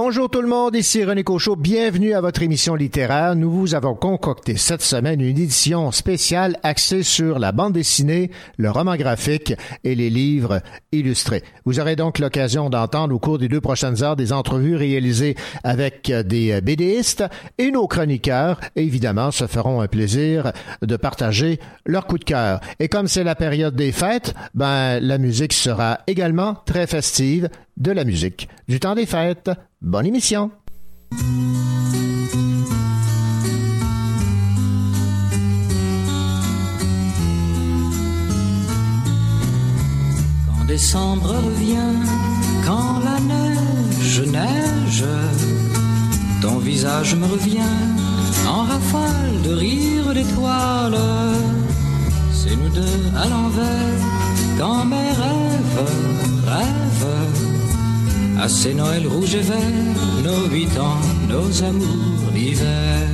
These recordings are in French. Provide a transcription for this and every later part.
Bonjour tout le monde, ici René Cochot. Bienvenue à votre émission littéraire. Nous vous avons concocté cette semaine une édition spéciale axée sur la bande dessinée, le roman graphique et les livres illustrés. Vous aurez donc l'occasion d'entendre au cours des deux prochaines heures des entrevues réalisées avec des BDistes et nos chroniqueurs, évidemment, se feront un plaisir de partager leur coup de cœur. Et comme c'est la période des fêtes, ben, la musique sera également très festive de la musique. Du temps des fêtes, bonne émission. Quand décembre revient, quand la neige neige, ton visage me revient en rafale de rire d'étoiles. C'est nous deux à l'envers, quand mes rêves rêvent à ces Noëls rouges et verts, nos huit ans, nos amours d'hiver.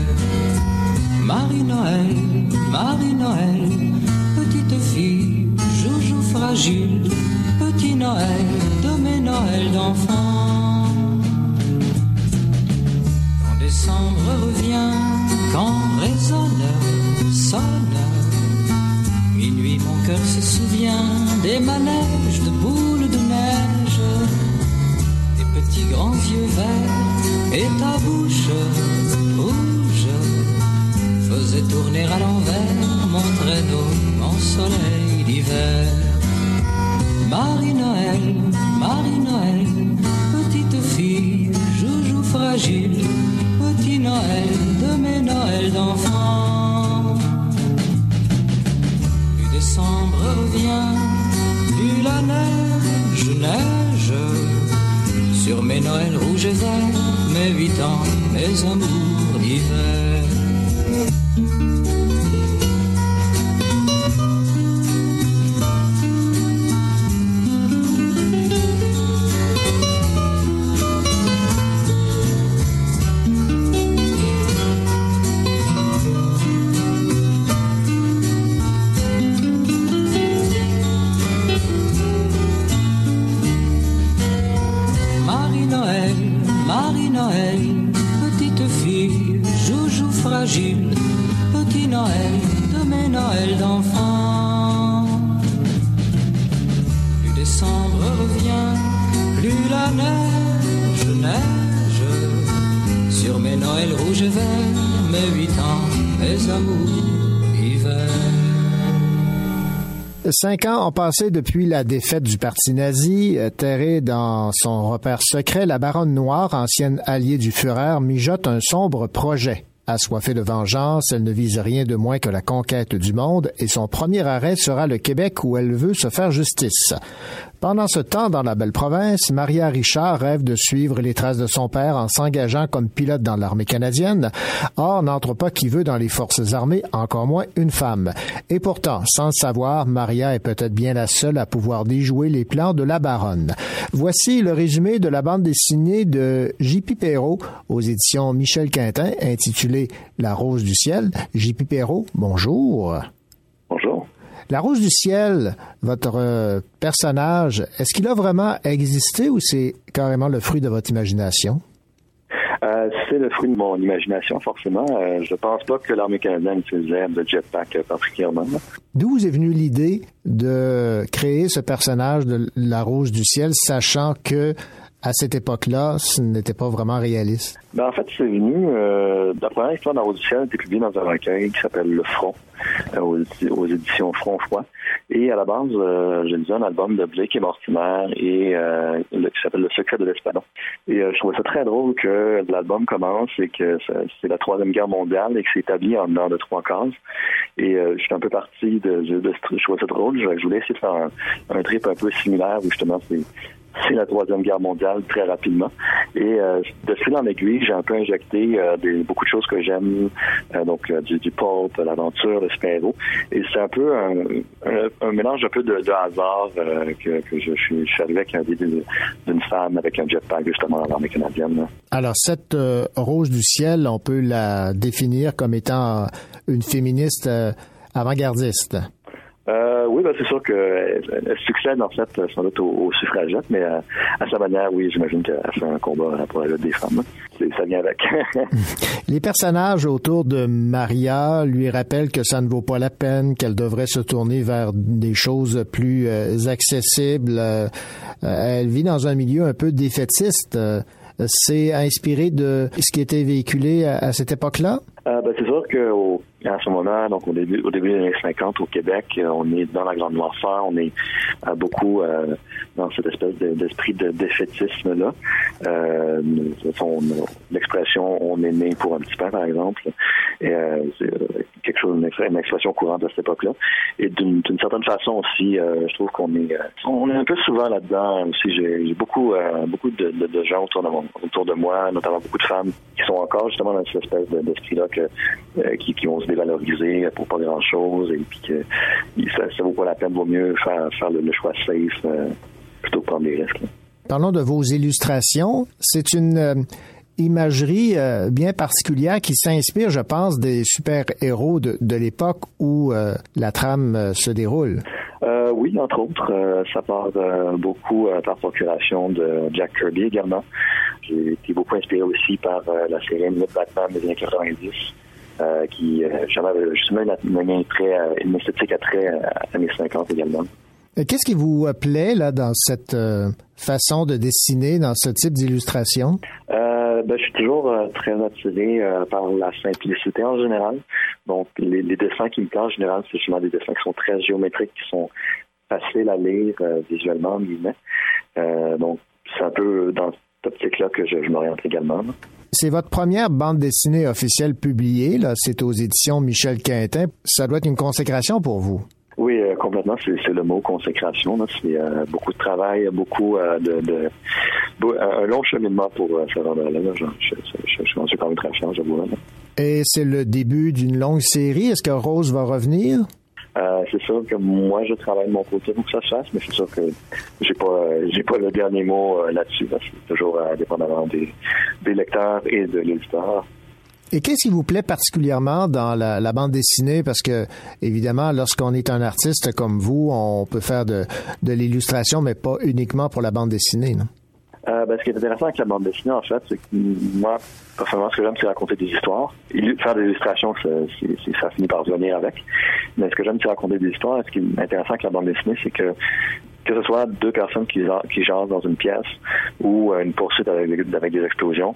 Marie-Noël, Marie-Noël, petite fille, joujou fragile, petit Noël de mes Noëls d'enfants. Quand décembre revient, quand résonne, sonne, minuit mon cœur se souvient des manèges de boules de neige petits grands yeux verts et ta bouche rouge faisait tourner à l'envers mon traîneau, mon soleil d'hiver. Marie-Noël, Marie-Noël, petite fille, joujou fragile, petit Noël de mes Noëls d'enfants. Plus décembre revient, plus la neige neige sur mes Noëls rouges et verts, mes huit ans, mes amours d'hiver. Cinq ans ont passé depuis la défaite du parti nazi. Euh, Terré dans son repère secret, la baronne noire, ancienne alliée du Führer, mijote un sombre projet. Assoiffée de vengeance, elle ne vise rien de moins que la conquête du monde et son premier arrêt sera le Québec où elle veut se faire justice. Pendant ce temps, dans la belle province, Maria Richard rêve de suivre les traces de son père en s'engageant comme pilote dans l'armée canadienne. Or, n'entre pas qui veut dans les forces armées, encore moins une femme. Et pourtant, sans le savoir, Maria est peut-être bien la seule à pouvoir déjouer les plans de la baronne. Voici le résumé de la bande dessinée de J.P. Perrault aux éditions Michel Quintin, intitulée La rose du ciel. J.P. Perrault, bonjour. La Rose du Ciel, votre euh, personnage, est-ce qu'il a vraiment existé ou c'est carrément le fruit de votre imagination? Euh, c'est le fruit de mon imagination, forcément. Euh, je pense pas que l'armée canadienne utilisait de jetpack particulièrement. D'où vous est venue l'idée de créer ce personnage de la Rose du Ciel, sachant que à cette époque-là, ce n'était pas vraiment réaliste? Ben, en fait, c'est venu. Euh, la première histoire ciel a été publiée dans un recueil qui s'appelle Le Front, euh, aux, éditions Front Froid. Et à la base, euh, j'ai lu un album de Blake et Mortimer et euh, qui s'appelle Le Secret de l'Espadon. Et je trouvais ça très drôle que l'album commence et que c'est la Troisième Guerre mondiale et que c'est établi en nord de trois cases. Et je suis un peu parti de, de, de, je trouvais ça drôle. Je, je voulais essayer de faire un, un trip un peu similaire où justement c'est c'est la Troisième Guerre mondiale très rapidement. Et euh, de fil en aiguille, j'ai un peu injecté euh, des, beaucoup de choses que j'aime, euh, donc du, du pulp, l'aventure, le super Et c'est un peu un, un, mélange un peu de, de hasard que, que, je, je, suis arrivé avec un d'une femme avec un jetpack justement dans l'armée canadienne. Alors cette rose du ciel, on peut la définir comme étant une féministe avant-gardiste? Euh, oui, ben, c'est sûr qu'elle succède en fait sans doute aux, suffragettes, mais euh, à, sa manière, oui, j'imagine qu'elle fait un combat pour la des femmes. Ça vient avec. Les personnages autour de Maria lui rappellent que ça ne vaut pas la peine, qu'elle devrait se tourner vers des choses plus euh, accessibles. Euh, elle vit dans un milieu un peu défaitiste. c'est inspiré de ce qui était véhiculé à, cette époque-là? ben, c'est sûr qu'au à ce moment, donc au début, au début des années 50 au Québec, euh, on est dans la grande noirceur, on est euh, beaucoup euh, dans cette espèce d'esprit de, défaitisme là. Euh, L'expression "on est né pour un petit pain", par exemple, et, c'est quelque chose, une, expression courante à cette époque-là. Et d'une certaine façon aussi, je trouve qu'on est, on est un peu souvent là-dedans. Aussi, j'ai beaucoup, beaucoup de, gens autour de, autour de moi, notamment beaucoup de femmes qui sont encore justement dans cette espèce d'esprit-là que qui, qui vont se dévaloriser pour pas grand-chose et puis que ça, ça vaut pas la peine, vaut mieux faire, faire le, choix safe euh, plutôt que prendre des risques. Parlons de vos illustrations. C'est une euh, imagerie euh, bien particulière qui s'inspire, je pense, des super-héros de, de l'époque où la trame se déroule. oui, entre autres, ça part beaucoup par procuration de Jack Kirby également. J'ai été beaucoup inspiré aussi par la série Batman des années 90 euh, qui euh, justement une, euh, une esthétique à très années 50 également. Qu'est-ce qui vous plaît là dans cette façon de dessiner, dans ce type d'illustration? Euh, ben, je suis toujours très attiré par la simplicité en général. Donc, les, dessins qui me plaisent en général, c'est justement des dessins qui sont très géométriques, qui sont faciles à lire visuellement, en donc, c'est un peu dans cette optique-là que je, je m'oriente également. C'est votre première bande dessinée officielle publiée, là. C'est aux éditions Michel Quintin. Ça doit être une consécration pour vous. Oui, euh, complètement. C'est le mot consécration. C'est euh, beaucoup de travail, beaucoup euh, de, un long cheminement pour se rendre là. Je, suis quand même très fier, j'avoue. Et c'est le début d'une longue série. Est-ce que Rose va revenir? Euh, c'est sûr que moi, je travaille de mon côté pour que ça se fasse, mais c'est sûr que j'ai pas, j'ai pas le dernier mot euh, là-dessus. C'est toujours euh, dépendamment des, lecteurs et de l'éditeur. Et qu'est-ce qui vous plaît particulièrement dans la, bande dessinée? Parce que, évidemment, lorsqu'on est un artiste comme vous, on peut faire de, de l'illustration, mais pas uniquement pour la bande dessinée, non? Euh, ben, ce qui est intéressant avec la bande dessinée, en fait, c'est que moi, personnellement, ce que j'aime, c'est raconter des histoires. Faire des illustrations, ça finit par venir avec. Mais ce que j'aime, c'est raconter des histoires. ce qui est intéressant avec la bande dessinée, c'est que que ce soit deux personnes qui, qui jasent dans une pièce ou euh, une poursuite avec, avec, des explosions,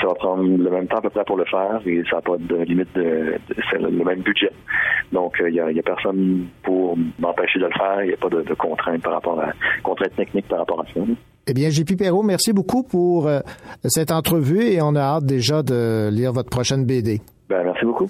ça va prendre le même temps à peu près pour le faire et ça n'a pas de limite de, c'est le, même budget. Donc il euh, n'y a, personne pour m'empêcher de le faire, il n'y a pas de, de contraintes par rapport à contraintes techniques par rapport à ça. Eh bien, JP Perrault, merci beaucoup pour euh, cette entrevue et on a hâte déjà de lire votre prochaine BD. Ben, merci beaucoup.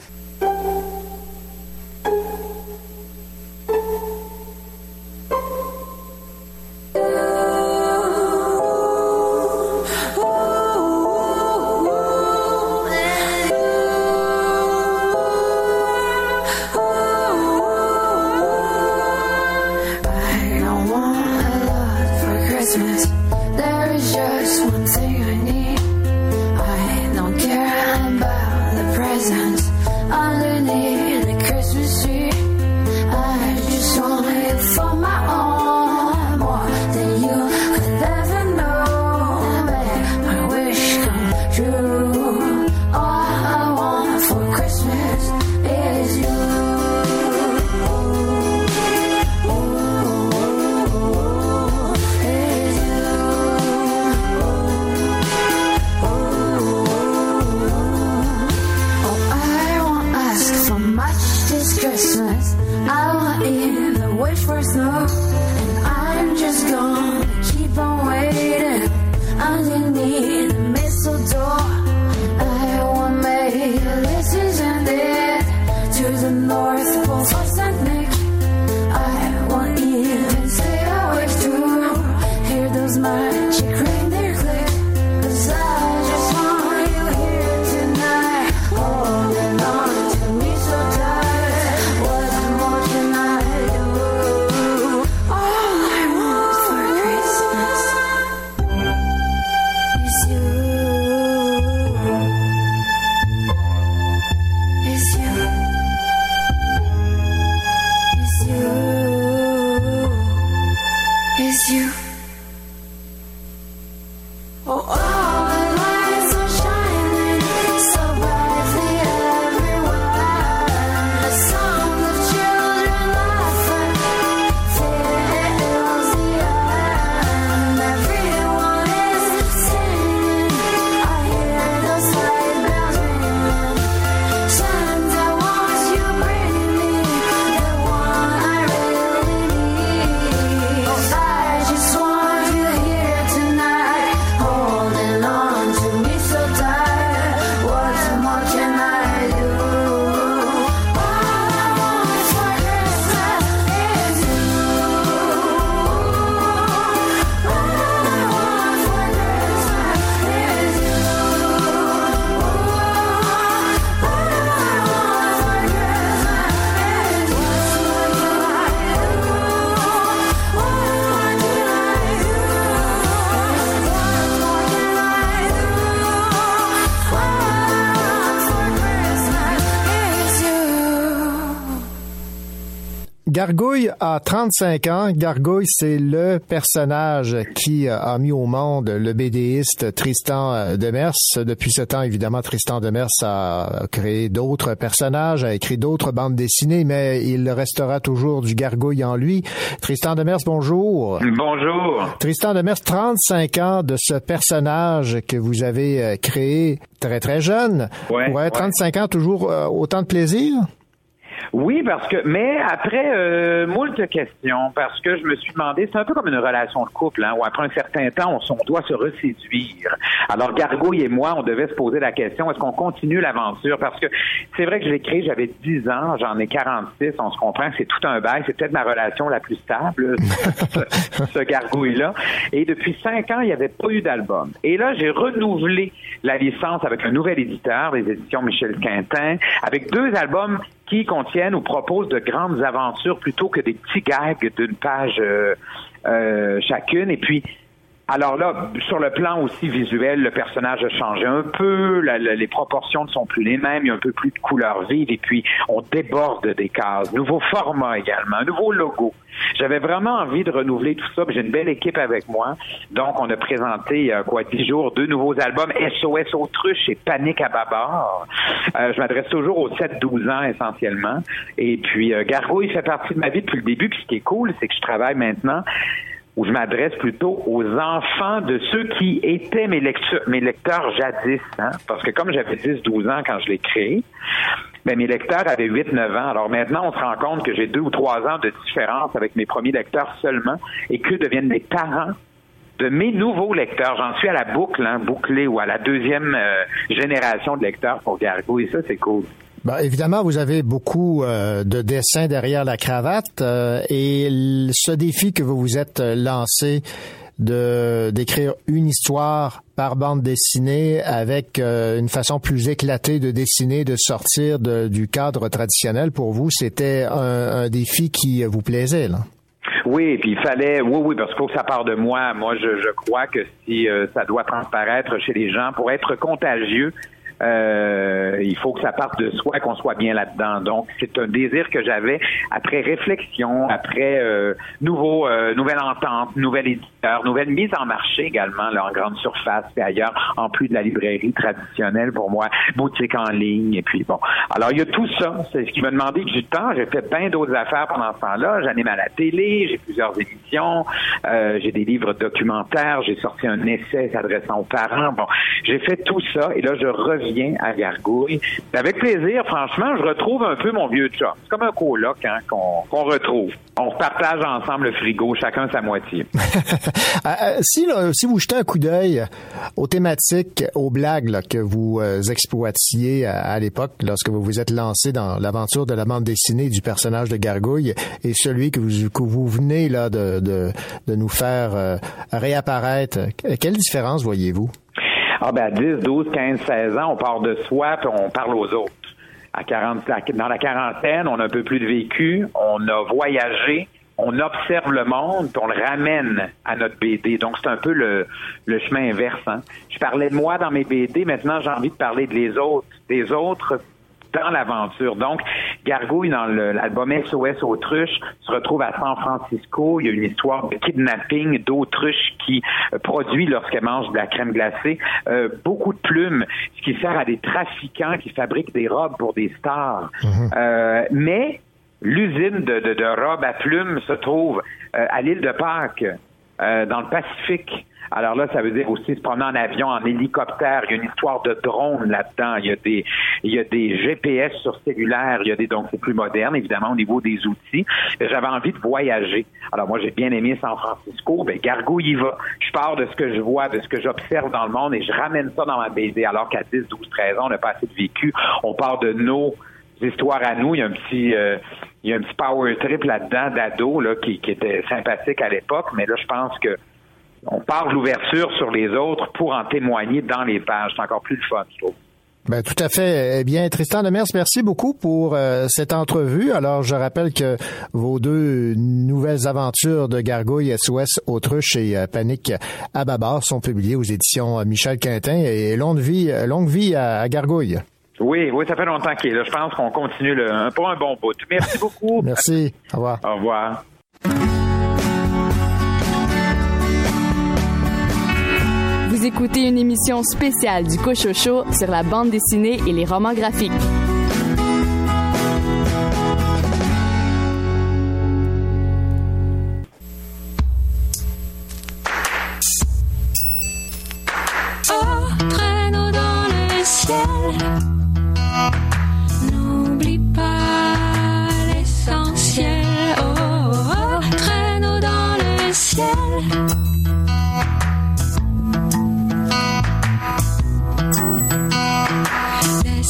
is you. Oh, oh. Gargouille a 35 ans. Gargouille, c'est le personnage qui a mis au monde le BDiste Tristan Demers. Depuis ce temps, évidemment, Tristan Demers a créé d'autres personnages, a écrit d'autres bandes dessinées, mais il restera toujours du Gargouille en lui. Tristan Demers, bonjour. Bonjour. Tristan Demers, 35 ans de ce personnage que vous avez euh, créé très, très jeune. Ouais, 35 ans, toujours euh, autant de plaisir? Oui, parce que, mais après euh, moult questions, parce que je me suis demandé, c'est un peu comme une relation de couple, hein, où après un certain temps, on, doit se reséduire. Alors, Gargouille et moi, on devait se poser la question, est-ce qu'on continue l'aventure? Parce que c'est vrai que je l'ai créé, j'avais 10 ans, j'en ai 46, on se comprend que c'est tout un bail, c'est peut-être ma relation la plus stable, ce, ce Gargouille-là. Et depuis 5 ans, il n'y avait pas eu d'album. Et là, j'ai renouvelé la licence avec un nouvel éditeur, les éditions Michel Quintin, avec deux albums qui contiennent ou proposent de grandes aventures plutôt que des petits gags d'une page euh, euh, chacune. Et puis, alors là, sur le plan aussi visuel, le personnage a changé un peu, les proportions ne sont plus les mêmes, il y a un peu plus de couleurs vives et puis on déborde des cases. Nouveau format également, nouveau logo. J'avais vraiment envie de renouveler tout ça. J'ai une belle équipe avec moi. Donc, on a présenté, a quoi, dix jours, deux nouveaux albums, SOS Autruche et Panique à Babar. Euh, je m'adresse toujours aux 7-12 ans essentiellement. Et puis, euh, Gargouille fait partie de ma vie depuis le début. Puis ce qui est cool, c'est que je travaille maintenant où je m'adresse plutôt aux enfants de ceux qui étaient mes, lecteurs, mes lecteurs jadis. Hein? Parce que comme j'avais 10-12 ans quand je l'ai créé, ben, mes lecteurs avaient 8-9 ans. Alors maintenant, on se rend compte que j'ai deux ou trois ans de différence avec mes premiers lecteurs seulement et que deviennent les parents de mes nouveaux lecteurs. J'en suis à la boucle, hein, bouclée ou à la deuxième euh, génération de lecteurs pour Gargou et ça, c'est cool. Ben, évidemment, vous avez beaucoup euh, de dessins derrière la cravate euh, et ce défi que vous vous êtes lancé de d'écrire une histoire par bande dessinée avec euh, une façon plus éclatée de dessiner, de sortir du cadre traditionnel pour vous, c'était un, défi qui vous plaisait là? Oui, puis il fallait, oui, oui, parce qu'il faut que ça part de moi. Moi, je, je crois que si ça doit transparaître chez les gens pour être contagieux, euh, il faut que ça parte de soi, qu'on soit bien là-dedans. Donc, c'est un désir que j'avais après réflexion, après euh, nouveau, euh, nouvelle entente, nouvel nouvelle mise en marché également, là, en grande surface et ailleurs, en plus de la librairie traditionnelle pour moi, boutique en ligne, et puis bon. Alors, il y a tout ça. C'est ce qui m'a demandé du temps. J'ai fait plein d'autres affaires pendant ce temps-là. J'anime à la télé, j'ai plusieurs émissions, euh, j'ai des livres documentaires, j'ai sorti un essai s'adressant aux parents. Bon, j'ai fait tout ça, et là, je reviens à Gargouille. Avec plaisir, franchement, je retrouve un peu mon vieux chat. C'est comme un coloc hein, qu'on retrouve. On partage ensemble le frigo, chacun sa moitié. si, si vous jetez un coup d'œil aux thématiques, aux blagues que vous exploitiez à, l'époque, lorsque vous vous êtes lancé dans l'aventure de la bande dessinée du personnage de Gargouille, et celui que vous, que vous venez là de, nous faire réapparaître, quelle différence voyez-vous? Ah ben, 10, 12, 15, 16 ans, on part de soi puis on parle aux autres. À 40, dans la quarantaine, on a un peu plus de vécu, on a voyagé, on observe le monde, puis on le ramène à notre BD. Donc, c'est un peu le, le chemin inverse. Hein. Je parlais de moi dans mes BD, maintenant j'ai envie de parler de les autres, des autres dans l'aventure. Donc, Gargouille, dans l'album SOS Autruche, se retrouve à San Francisco. Il y a une histoire de kidnapping d'autruche qui euh, produit lorsqu'elle mange de la crème glacée euh, beaucoup de plumes, ce qui sert à des trafiquants qui fabriquent des robes pour des stars. Mhm. euh, mais l'usine de, de, de, robes à plumes se trouve euh, à l'île de Pâques, dans le Pacifique. Alors là, ça veut dire aussi se promener en avion, en hélicoptère. Il y a une histoire de drone là-dedans. Il y a des, il y a des GPS sur cellulaire. Il y a des, donc c'est plus moderne, évidemment, au niveau des outils. J'avais envie de voyager. Alors moi, j'ai bien aimé San Francisco. Ben, Gargou y va. Je pars de ce que je vois, de ce que j'observe dans le monde et je ramène ça dans ma BD. Alors qu'à 10, 12, 13 ans, on n'a pas assez de vécu. On part de nos histoires à nous. Il y a un petit, euh, il y a un petit power trip là-dedans d'ado, là, qui, qui était sympathique à l'époque. Mais là, je pense que on part l'ouverture sur les autres pour en témoigner dans les pages. C'est encore plus le fun, je trouve. Ben, tout à fait. Eh bien, Tristan Demers, merci beaucoup pour euh, cette entrevue. Alors, je rappelle que vos deux nouvelles aventures de Gargouille SOS Autruche et euh, Panique à Babar sont publiées aux éditions euh, Michel Quintin et longue vie, longue vie à, Gargouille. Oui, oui, ça fait longtemps qu'il est là. Je pense qu'on continue le, pour un bon bout. Merci beaucoup. merci. Au revoir. Au revoir. écoutez une émission spéciale du Cochocho sur la bande dessinée et les romans graphiques. Oh, traîneau dans le ciel. N'oublie pas l'essentiel. Oh, oh, traîneau dans le ciel.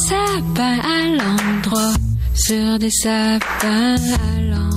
sapins à l'endroit, sur des sapins à l'envers.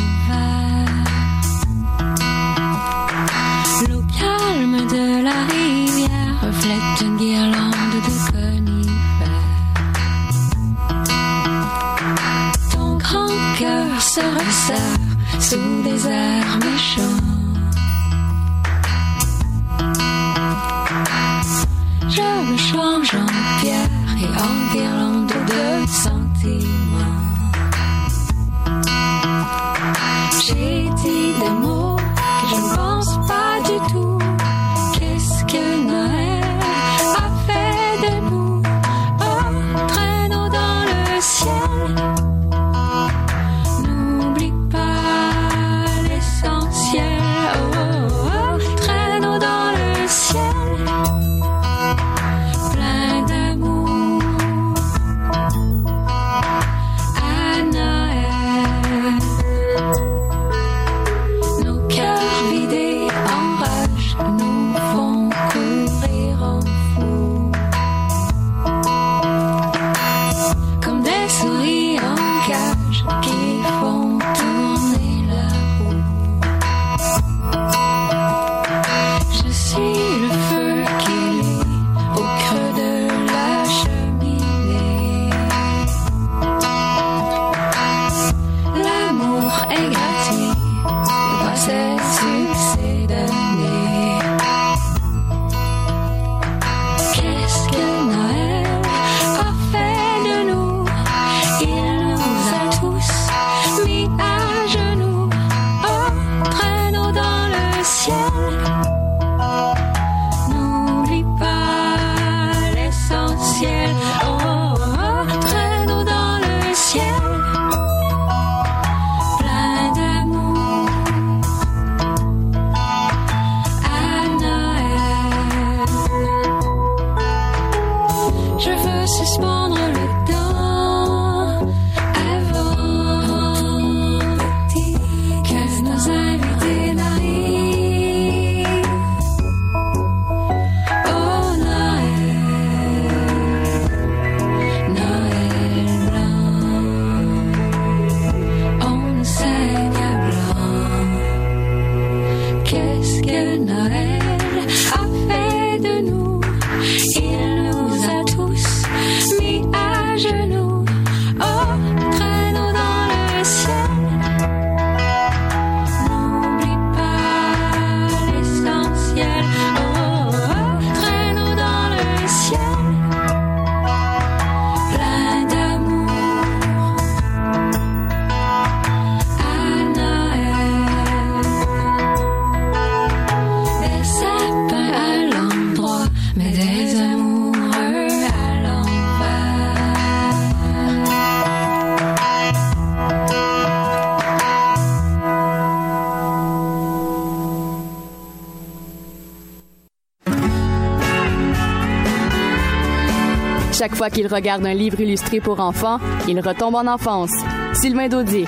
Fois qu'il regarde un livre illustré pour enfants, il retombe en enfance. Sylvain Daudier.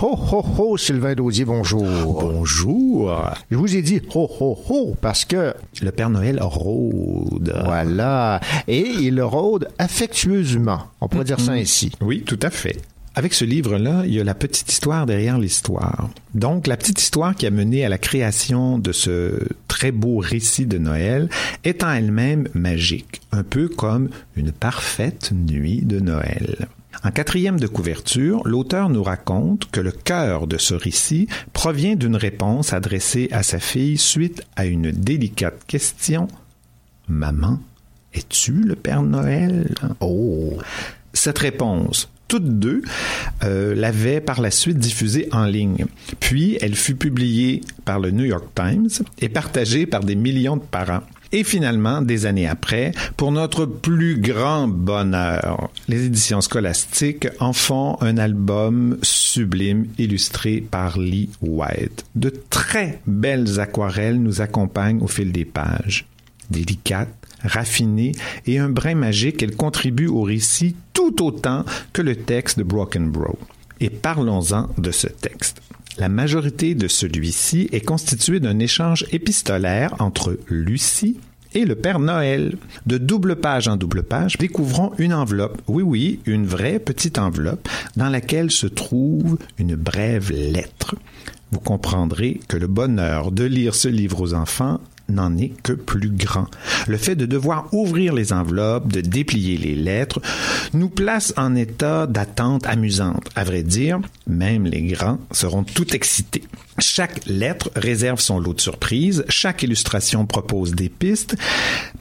Ho, ho, ho, Sylvain Daudier, bonjour. Bonjour. Je vous ai dit ho, ho, ho parce que... Le Père Noël rôde. Voilà. Et il rôde affectueusement. On pourrait dire ça ainsi. Oui, tout à fait. Avec ce livre-là, il y a la petite histoire derrière l'histoire. Donc, la petite histoire qui a mené à la création de ce très beau récit de Noël est en elle-même magique, un peu comme une parfaite nuit de Noël. En quatrième de couverture, l'auteur nous raconte que le cœur de ce récit provient d'une réponse adressée à sa fille suite à une délicate question. Maman, es-tu le Père Noël? Oh! Cette réponse, toutes deux euh, l'avaient par la suite diffusée en ligne. Puis, elle fut publiée par le New York Times et partagée par des millions de parents. Et finalement, des années après, pour notre plus grand bonheur, les éditions scolastiques en font un album sublime illustré par Lee White. De très belles aquarelles nous accompagnent au fil des pages. Délicates, raffinée et un brin magique, elle contribue au récit tout autant que le texte de Broken Bro. Et parlons-en de ce texte. La majorité de celui-ci est constituée d'un échange épistolaire entre Lucie et le Père Noël. De double page en double page, découvrons une enveloppe, oui oui, une vraie petite enveloppe, dans laquelle se trouve une brève lettre. Vous comprendrez que le bonheur de lire ce livre aux enfants n'en est que plus grand. Le fait de devoir ouvrir les enveloppes, de déplier les lettres, nous place en état d'attente amusante. À vrai dire, même les grands seront tout excités. Chaque lettre réserve son lot de surprises, chaque illustration propose des pistes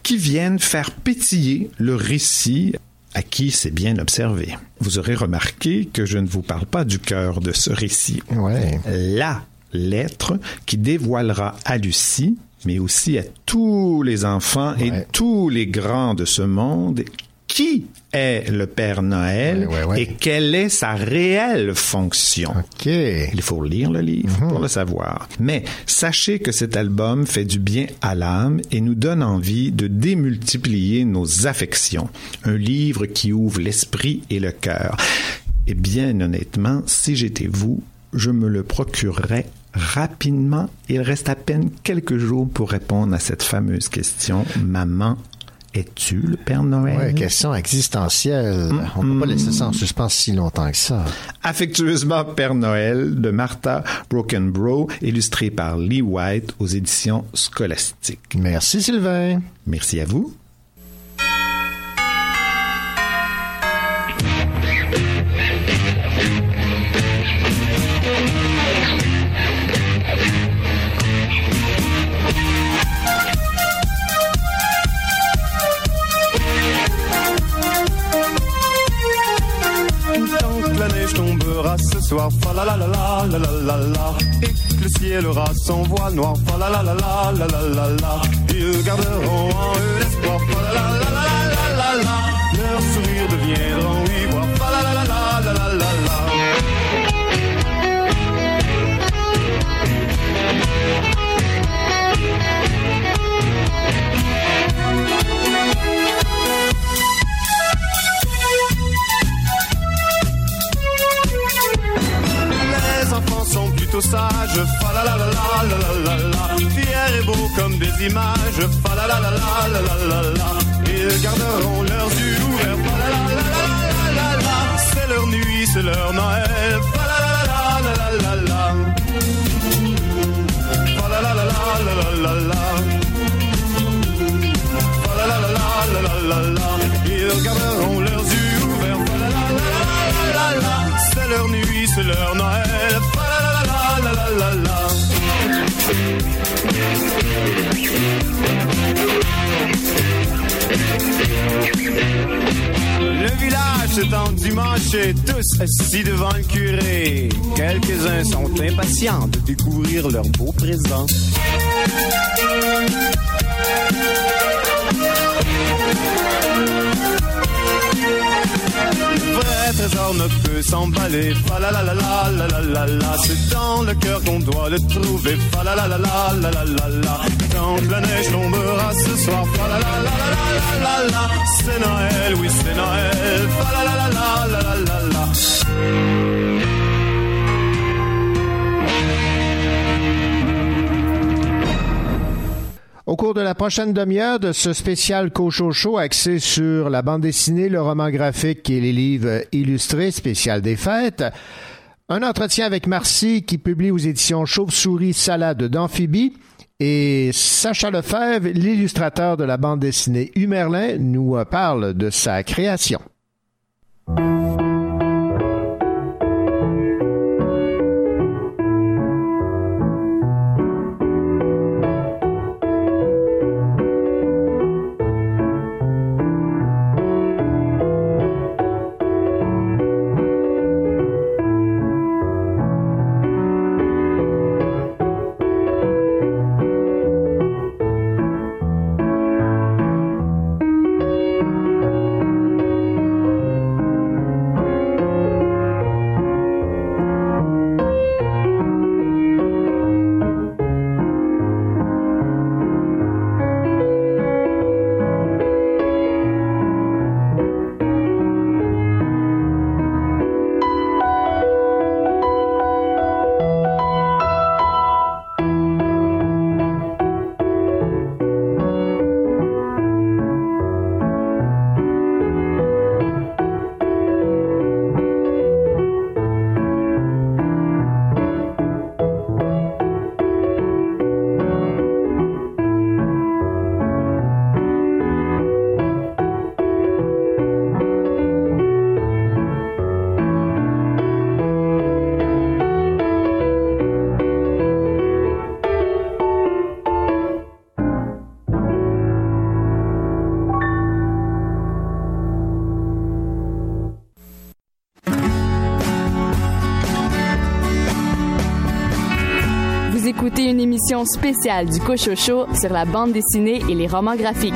qui viennent faire pétiller le récit à qui c'est bien observé. Vous aurez remarqué que je ne vous parle pas du cœur de ce récit. Ouais. La lettre qui dévoilera à Lucie mais aussi à tous les enfants et tous les grands de ce monde qui est le Père Noël Ouais, ouais, ouais. et quelle est sa réelle fonction? Il faut lire le livre pour le savoir. Mais sachez que cet album fait du bien à l'âme et nous donne envie de démultiplier nos affections. Un livre qui ouvre l'esprit et le cœur. Et bien honnêtement, si j'étais vous, je me le procurerais rapidement. Il reste à peine quelques jours pour répondre à cette fameuse question. Maman, es-tu le Père Noël? Ouais, question existentielle. On peut pas laisser ça en suspens si longtemps que ça. Affectueusement Père Noël de Martha Brokenbrough, illustré par Lee White aux éditions scolastiques. Merci Sylvain. Merci à vous. soir, fa la la la la la la la et que le ciel aura son voile noir, fa la la la la la la la Ils garderont en eux l'espoir, fa la la la la la la la, leurs sourires deviendront la fier et beau comme des images, fa la la la la la la la, ils garderont leurs yeux ouverts, fa la la la la la la c'est leur nuit, c'est leur Noël, fa la la la la la la la, fa la la la la la la la fa la la la la la la la, ils garderont leurs yeux ouverts, fa la la la la la la la, c'est leur nuit, c'est leur Noël, fa le village s'est endimanché, tous assis devant le curé. Quelques-uns sont impatients de découvrir leur beau présent. Trésor ne peut s'emballer. Fa la la la la la la la. C'est dans le cœur qu'on doit le trouver. Fa la la la la la la la la. Quand la neige tombera ce soir. Fa la la la la la la la. C'est Noël, oui c'est Noël. Fa la la la la la la la la. Au cours de la prochaine demi-heure de ce spécial Cochocho axé sur la bande dessinée, le roman graphique et les livres illustrés spécial des fêtes, un entretien avec Marcy qui publie aux éditions Chauve-souris Salade d'Amphibie et Sacha Lefebvre, l'illustrateur de la bande dessinée Humerlin, nous parle de sa création. Écoutez une émission spéciale du Cochocho sur la bande dessinée et les romans graphiques.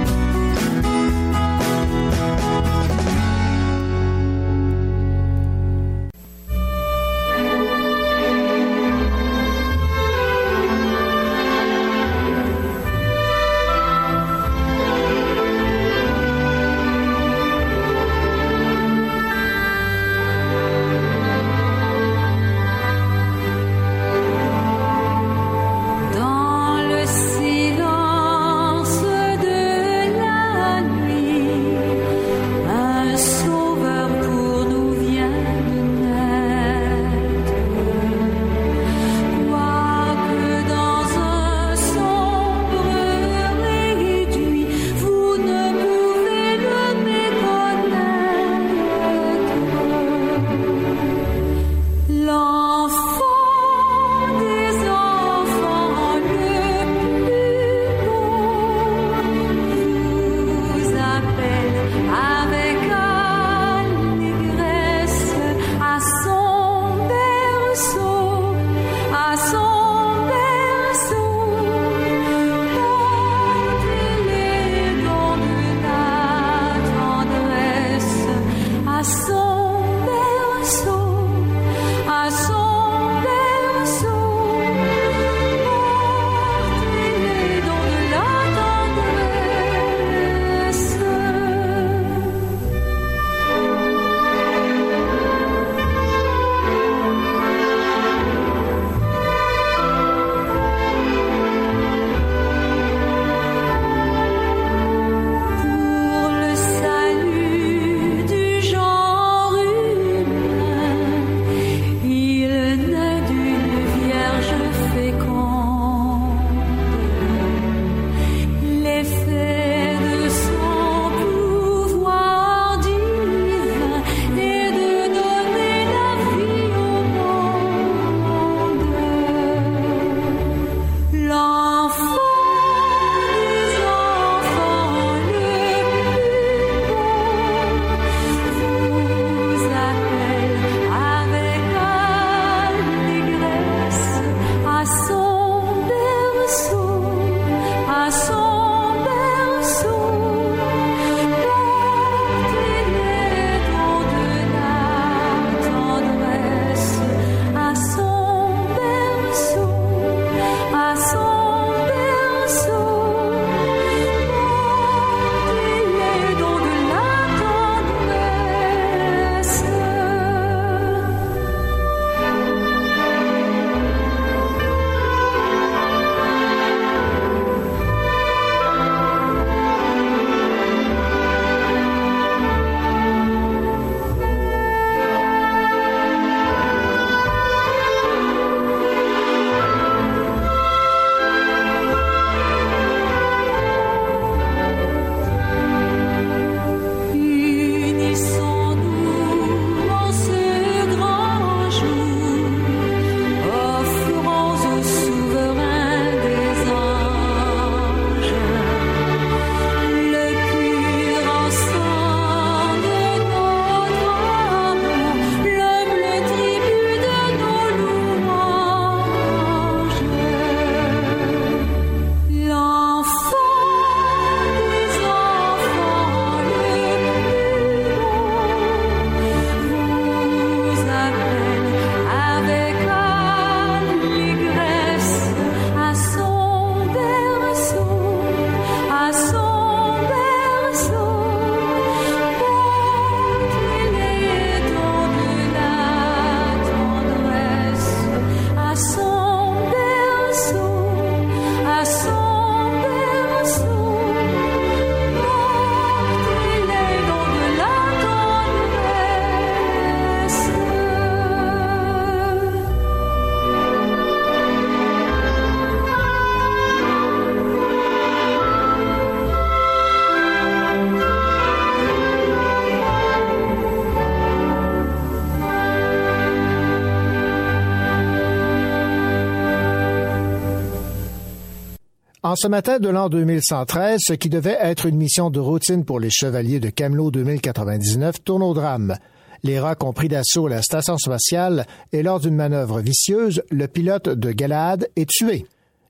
Ce matin de l'an 2113, ce qui devait être une mission de routine pour les chevaliers de Camelot 2099 tourne au drame. Les rats ont pris d'assaut la station spatiale et lors d'une manœuvre vicieuse, le pilote de Galahad est tué.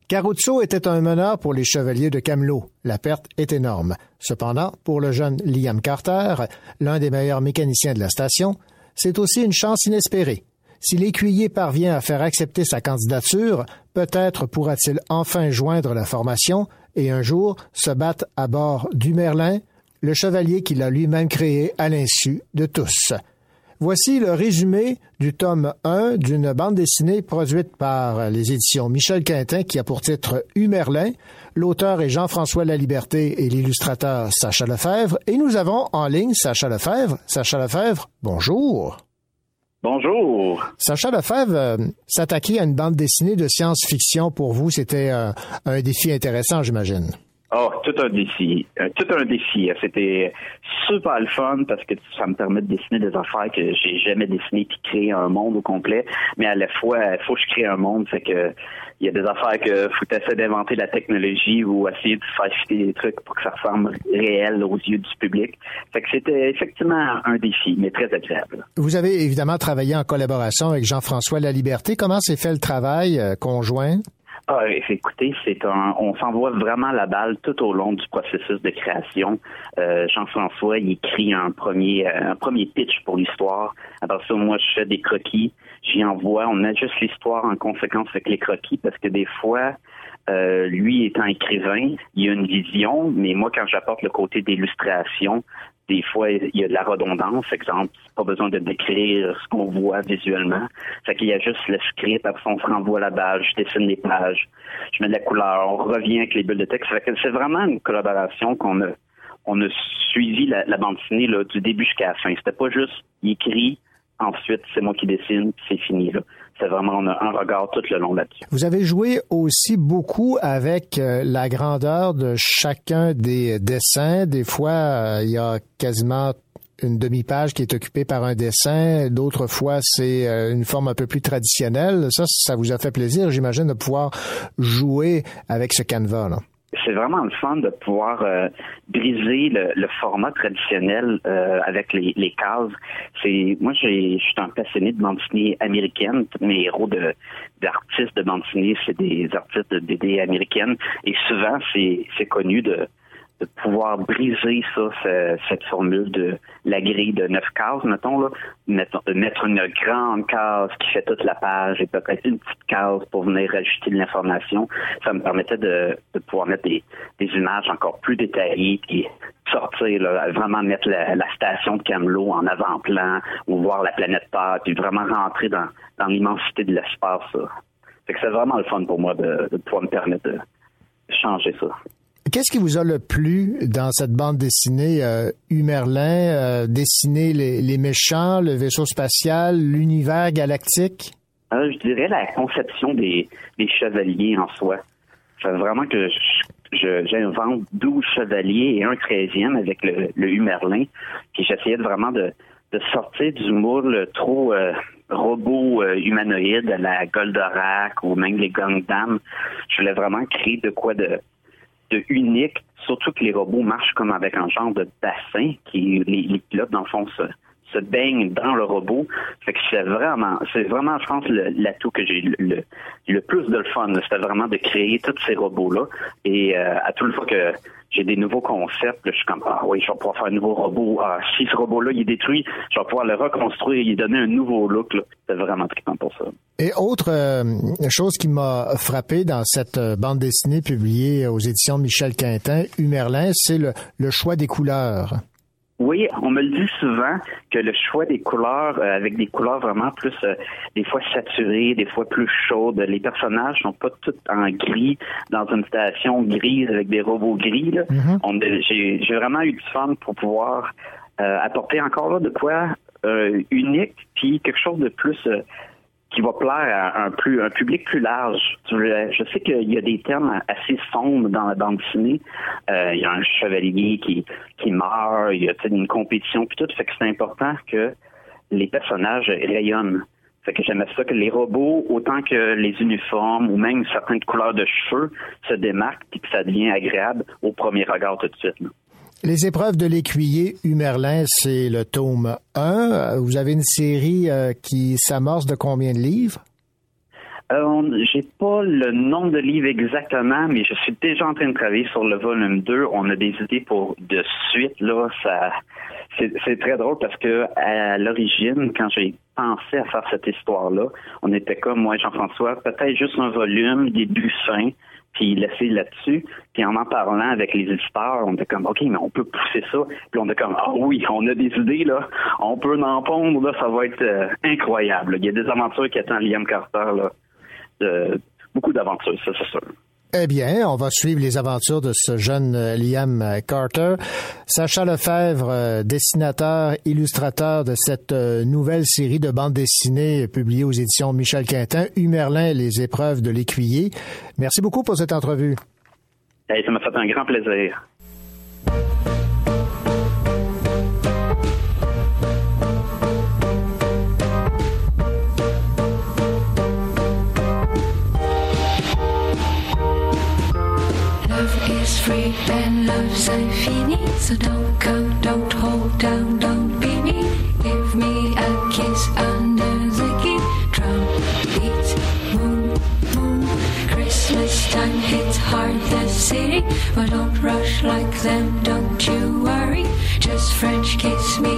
Caruso était un meneur pour les chevaliers de Camelot. La perte est énorme. Cependant, pour le jeune Liam Carter, l'un des meilleurs mécaniciens de la station, c'est aussi une chance inespérée. Si l'écuyer parvient à faire accepter sa candidature, peut-être pourra-t-il enfin joindre la formation et un jour se battre à bord du Merlin, le chevalier qu'il a lui-même créé à l'insu de tous. Voici le résumé du tome 1 d'une bande dessinée produite par les éditions Michel Quintin qui a pour titre Humerlin. L'auteur est Jean-François Laliberté et l'illustrateur Sacha Lefebvre. Et nous avons en ligne Sacha Lefebvre. Sacha Lefebvre, bonjour. Bonjour. Sacha Lefebvre, euh, s'attaquer à une bande dessinée de science-fiction pour vous, c'était euh, un défi intéressant, j'imagine. Oh, tout un défi. Euh, tout un défi. C'était super le fun parce que ça me permet de dessiner des affaires que j'ai jamais dessinées puis créer un monde au complet. Mais à la fois, il faut que je crée un monde. C'est que il y a des affaires que faut essayer d'inventer la technologie ou essayer de faire fitter des trucs pour que ça ressemble réel aux yeux du public. Fait que c'était effectivement un défi, mais très agréable. Vous avez évidemment travaillé en collaboration avec Jean-François Laliberté. Comment s'est fait le travail euh, conjoint? Ah, écoutez, c'est un, on s'envoie vraiment la balle tout au long du processus de création. Euh, Jean-François, il écrit un premier, euh, un premier pitch pour l'histoire. Après ça, moi, je fais des croquis, j'y envoie. On ajuste l'histoire en conséquence avec les croquis parce que des fois, euh, lui étant écrivain, il a une vision, mais moi, quand j'apporte le côté d'illustration, des fois, il y a de la redondance. Exemple, pas besoin de décrire ce qu'on voit visuellement. Fait qu'il y a juste le script, après on se renvoie la base, je dessine les pages, je mets de la couleur, on revient avec les bulles de texte. Fait que c'est vraiment une collaboration qu'on a on a suivi la, bande dessinée du début jusqu'à la fin. C'était pas juste écrit, ensuite c'est moi qui dessine, c'est fini. Là c'est vraiment on a un regard tout le long là-dessus. Vous avez joué aussi beaucoup avec euh, la grandeur de chacun des dessins. Des fois, euh, il y a quasiment une demi-page qui est occupée par un dessin. D'autres fois, c'est euh, une forme un peu plus traditionnelle. Ça, ça vous a fait plaisir, j'imagine, de pouvoir jouer avec ce canevas. Là c'est vraiment le fun de pouvoir euh, briser le, format traditionnel euh, avec les, les cases. C'est moi, je suis un passionné de bande dessinée américaine. Mes héros de d'artistes de bande c'est des artistes de BD américaines. Et souvent, c'est connu de de pouvoir briser ça, cette formule de la grille de neuf cases, mettons, là, mettre, mettre une grande case qui fait toute la page et peut-être une petite case pour venir rajouter de l'information. Ça me permettait de, de pouvoir mettre des, des, images encore plus détaillées puis sortir, là, vraiment mettre la, station de Camelot en avant-plan ou voir la planète Terre puis vraiment rentrer dans, dans l'immensité de l'espace. Fait que c'est vraiment le fun pour moi de, de pouvoir me permettre de changer ça. Qu'est-ce qui vous a le plu dans cette bande dessinée euh, Humerlin, euh, dessiner les, méchants, le vaisseau spatial, l'univers galactique? Euh, je dirais la conception des, chevaliers en soi. C'est vraiment que j'invente 12 chevaliers et un 13e avec le, le Humerlin. Puis j'essayais vraiment de, sortir du moule trop robot humanoïde à la Goldorak ou même les Gundam. Je voulais vraiment créer de quoi de de unique, surtout que les robots marchent comme avec un genre de bassin qui les, pilotes dans le fond se, se baignent dans le robot. Fait que c'est vraiment, c'est vraiment, je pense, l'atout que j'ai le, le, plus de le fun. C'était vraiment de créer tous ces robots-là. Et euh, à toute fois que j'ai des nouveaux concepts. je suis comme, ah oui, je vais pouvoir faire un nouveau robot. Ah, si ce robot-là, il est détruit, je vais pouvoir le reconstruire, lui donner un nouveau look. C'est vraiment très pour ça. Et autre euh, chose qui m'a frappé dans cette euh, bande dessinée publiée aux éditions Michel Quintin, Humerlin, c'est le, le choix des couleurs. Oui, on me le dit souvent que le choix des couleurs, euh, avec des couleurs vraiment plus, euh, des fois saturées, des fois plus chaudes, les personnages sont pas tous en gris dans une station grise avec des robots gris. Mm-hmm. J'ai vraiment eu du fun pour pouvoir euh, apporter encore là de quoi unique, puis quelque chose de plus qui va plaire à un, plus, un public plus large. Je sais qu'il y a des thèmes assez sombres dans la bande dessinée. Euh, il y a un chevalier qui, qui meurt, il y a une compétition, puis tout. Fait que c'est important que les personnages rayonnent. Fait que j'aimais ça que les robots, autant que les uniformes ou même certaines couleurs de cheveux, se démarquent et que ça devient agréable au premier regard tout de suite. là. Les épreuves de l'écuyer Humerlin, c'est le tome 1. Vous avez une série euh, qui s'amorce de combien de livres? Euh, J'ai pas le nombre de livres exactement, mais je suis déjà en train de travailler sur le volume 2. On a des idées pour de suite. Là, c'est très drôle parce que à l'origine, quand j'ai pensé à faire cette histoire-là, on était comme moi, et Jean-François, peut-être juste un volume, début, fin, puis laisser là-dessus. Puis en en parlant avec les éditeurs, on était comme, OK, mais on peut pousser ça. Puis on était comme, ah oui, on a des idées, là. On peut en pondre, là, ça va être euh, incroyable. Il y a des aventures qui attendent Liam Carter, là. Beaucoup d'aventures, ça, c'est sûr. Eh bien, on va suivre les aventures de ce jeune euh, Liam Carter. Sacha Lefebvre, euh, dessinateur, illustrateur de cette euh, nouvelle série de bandes dessinées publiée aux éditions Michel Quintin, Humerlin, les épreuves de l'écuyer. Merci beaucoup pour cette entrevue. Ça m'a fait un grand plaisir. Love's infini. So don't come, don't hold down, don't be me. Give me a kiss under the key. Drum beats, boom, boom. Christmas time hits hard the city. But don't rush like them, don't you worry. Just French kiss me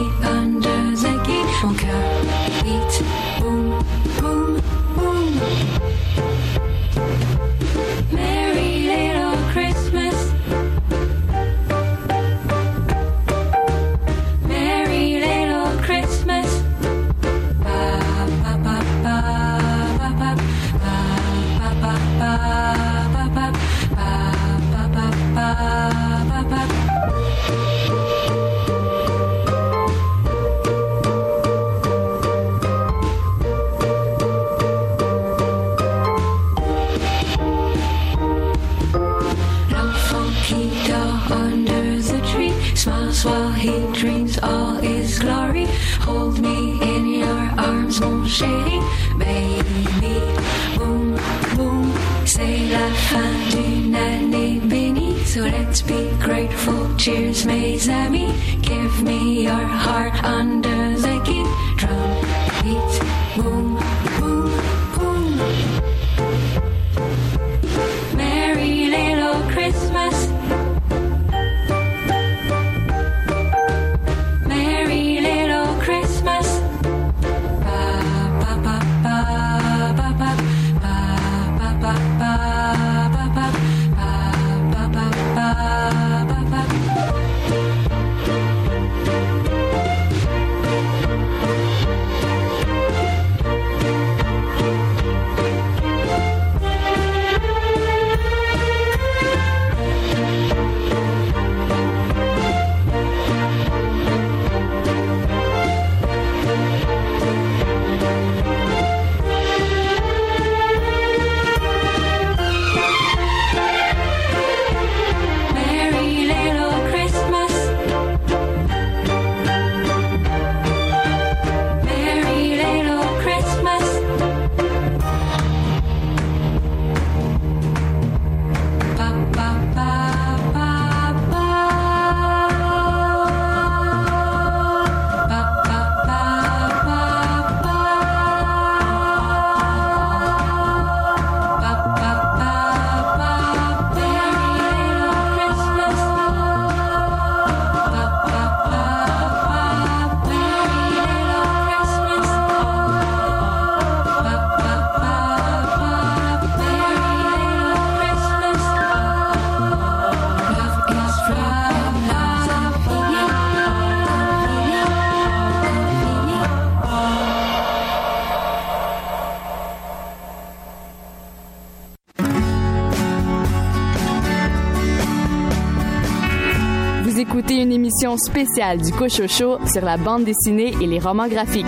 spéciale du Cochocho sur la bande dessinée et les romans graphiques.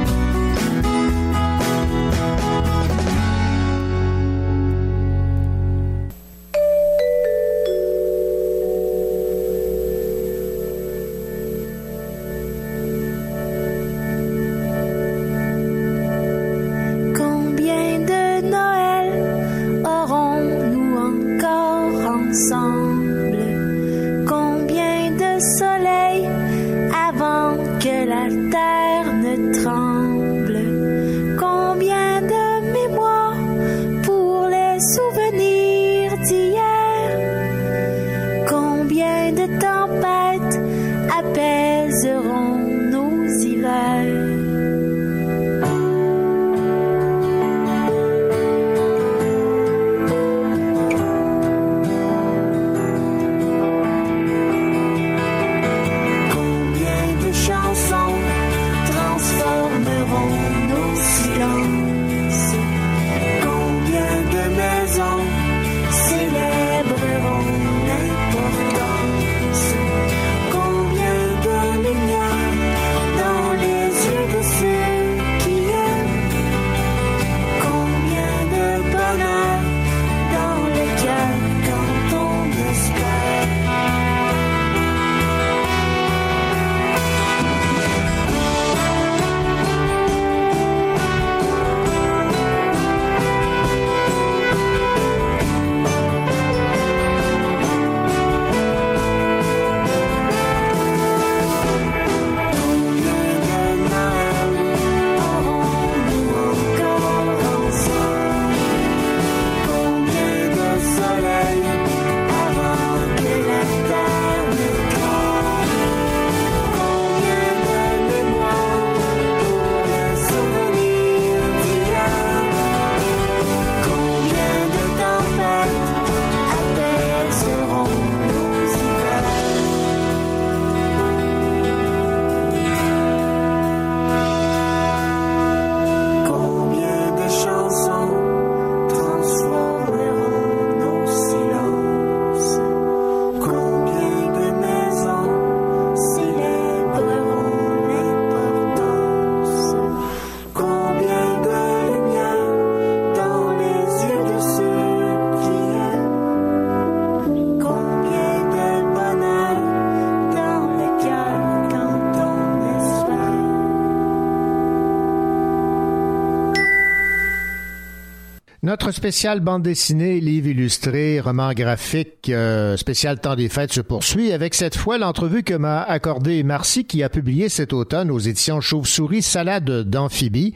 Notre spécial bande dessinée, livre illustré, roman graphique, euh, spécial temps des fêtes se poursuit avec cette fois l'entrevue que m'a accordée Marcy qui a publié cet automne aux éditions Chauve-souris Salade d'amphibie.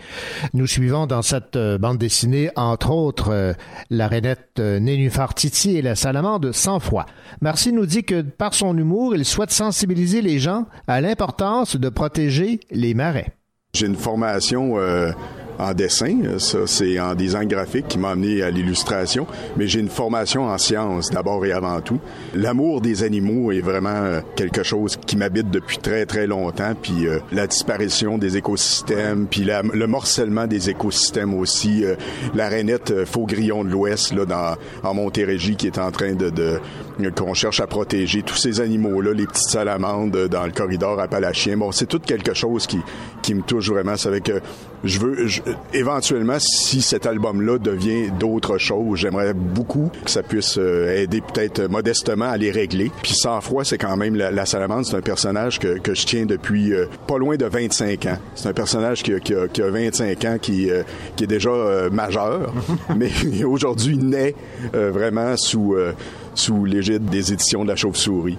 Nous suivons dans cette euh, bande dessinée entre autres euh, la rainette Nénuphar Titi et la salamande sans foi. Marcy nous dit que par son humour, il souhaite sensibiliser les gens à l'importance de protéger les marais. J'ai une formation en dessin, ça c'est en design graphique qui m'a amené à l'illustration, mais j'ai une formation en sciences d'abord et avant tout. L'amour des animaux est vraiment euh, quelque chose qui m'habite depuis très très longtemps, puis euh, la disparition des écosystèmes, puis la- le morcellement des écosystèmes aussi, euh, la rainette euh, faux grillon de l'Ouest là dans en Montérégie qui est en train de, de qu'on cherche à protéger tous ces animaux-là, les petites salamandres euh, dans le corridor appalachien. Bon, c'est tout quelque chose qui, qui me touche vraiment. C'est avec, euh, je veux, je- éventuellement, si cet album-là devient d'autres choses, j'aimerais beaucoup que ça puisse euh, aider peut-être modestement à les régler. Puis sans foi, c'est quand même la, la salamandre, c'est un personnage que, que je tiens depuis euh, pas loin de 25 ans. C'est un personnage qui a, qui a, qui a 25 ans, qui, euh, qui est déjà euh, majeur, mais aujourd'hui naît vraiment sous, sous l'égide des éditions de la Chauve-souris.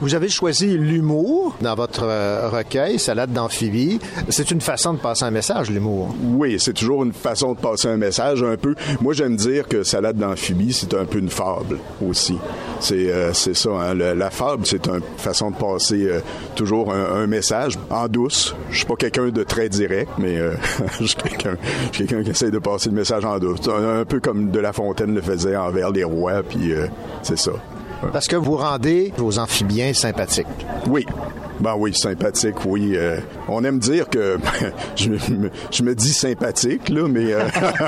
Vous avez choisi l'humour dans votre euh, recueil, Salade d'amphibie. C'est une façon de passer un message, l'humour. Oui, c'est toujours une façon de passer un message un peu. Moi, j'aime dire que Salade d'amphibie, c'est un peu une fable aussi. C'est euh, c'est ça. hein. Le- la fable, c'est une façon de passer euh, toujours un, un message en douce. Je suis pas quelqu'un de très direct, mais euh, je suis quelqu'un je suis quelqu'un qui essaie de passer le message en douce. Un, un peu comme De La Fontaine le faisait envers les rois, puis euh, c'est ça. Parce que vous rendez vos amphibiens sympathiques. Oui. Ben oui, sympathique, oui. Euh, on aime dire que je, me- je me dis sympathique, là, mais euh,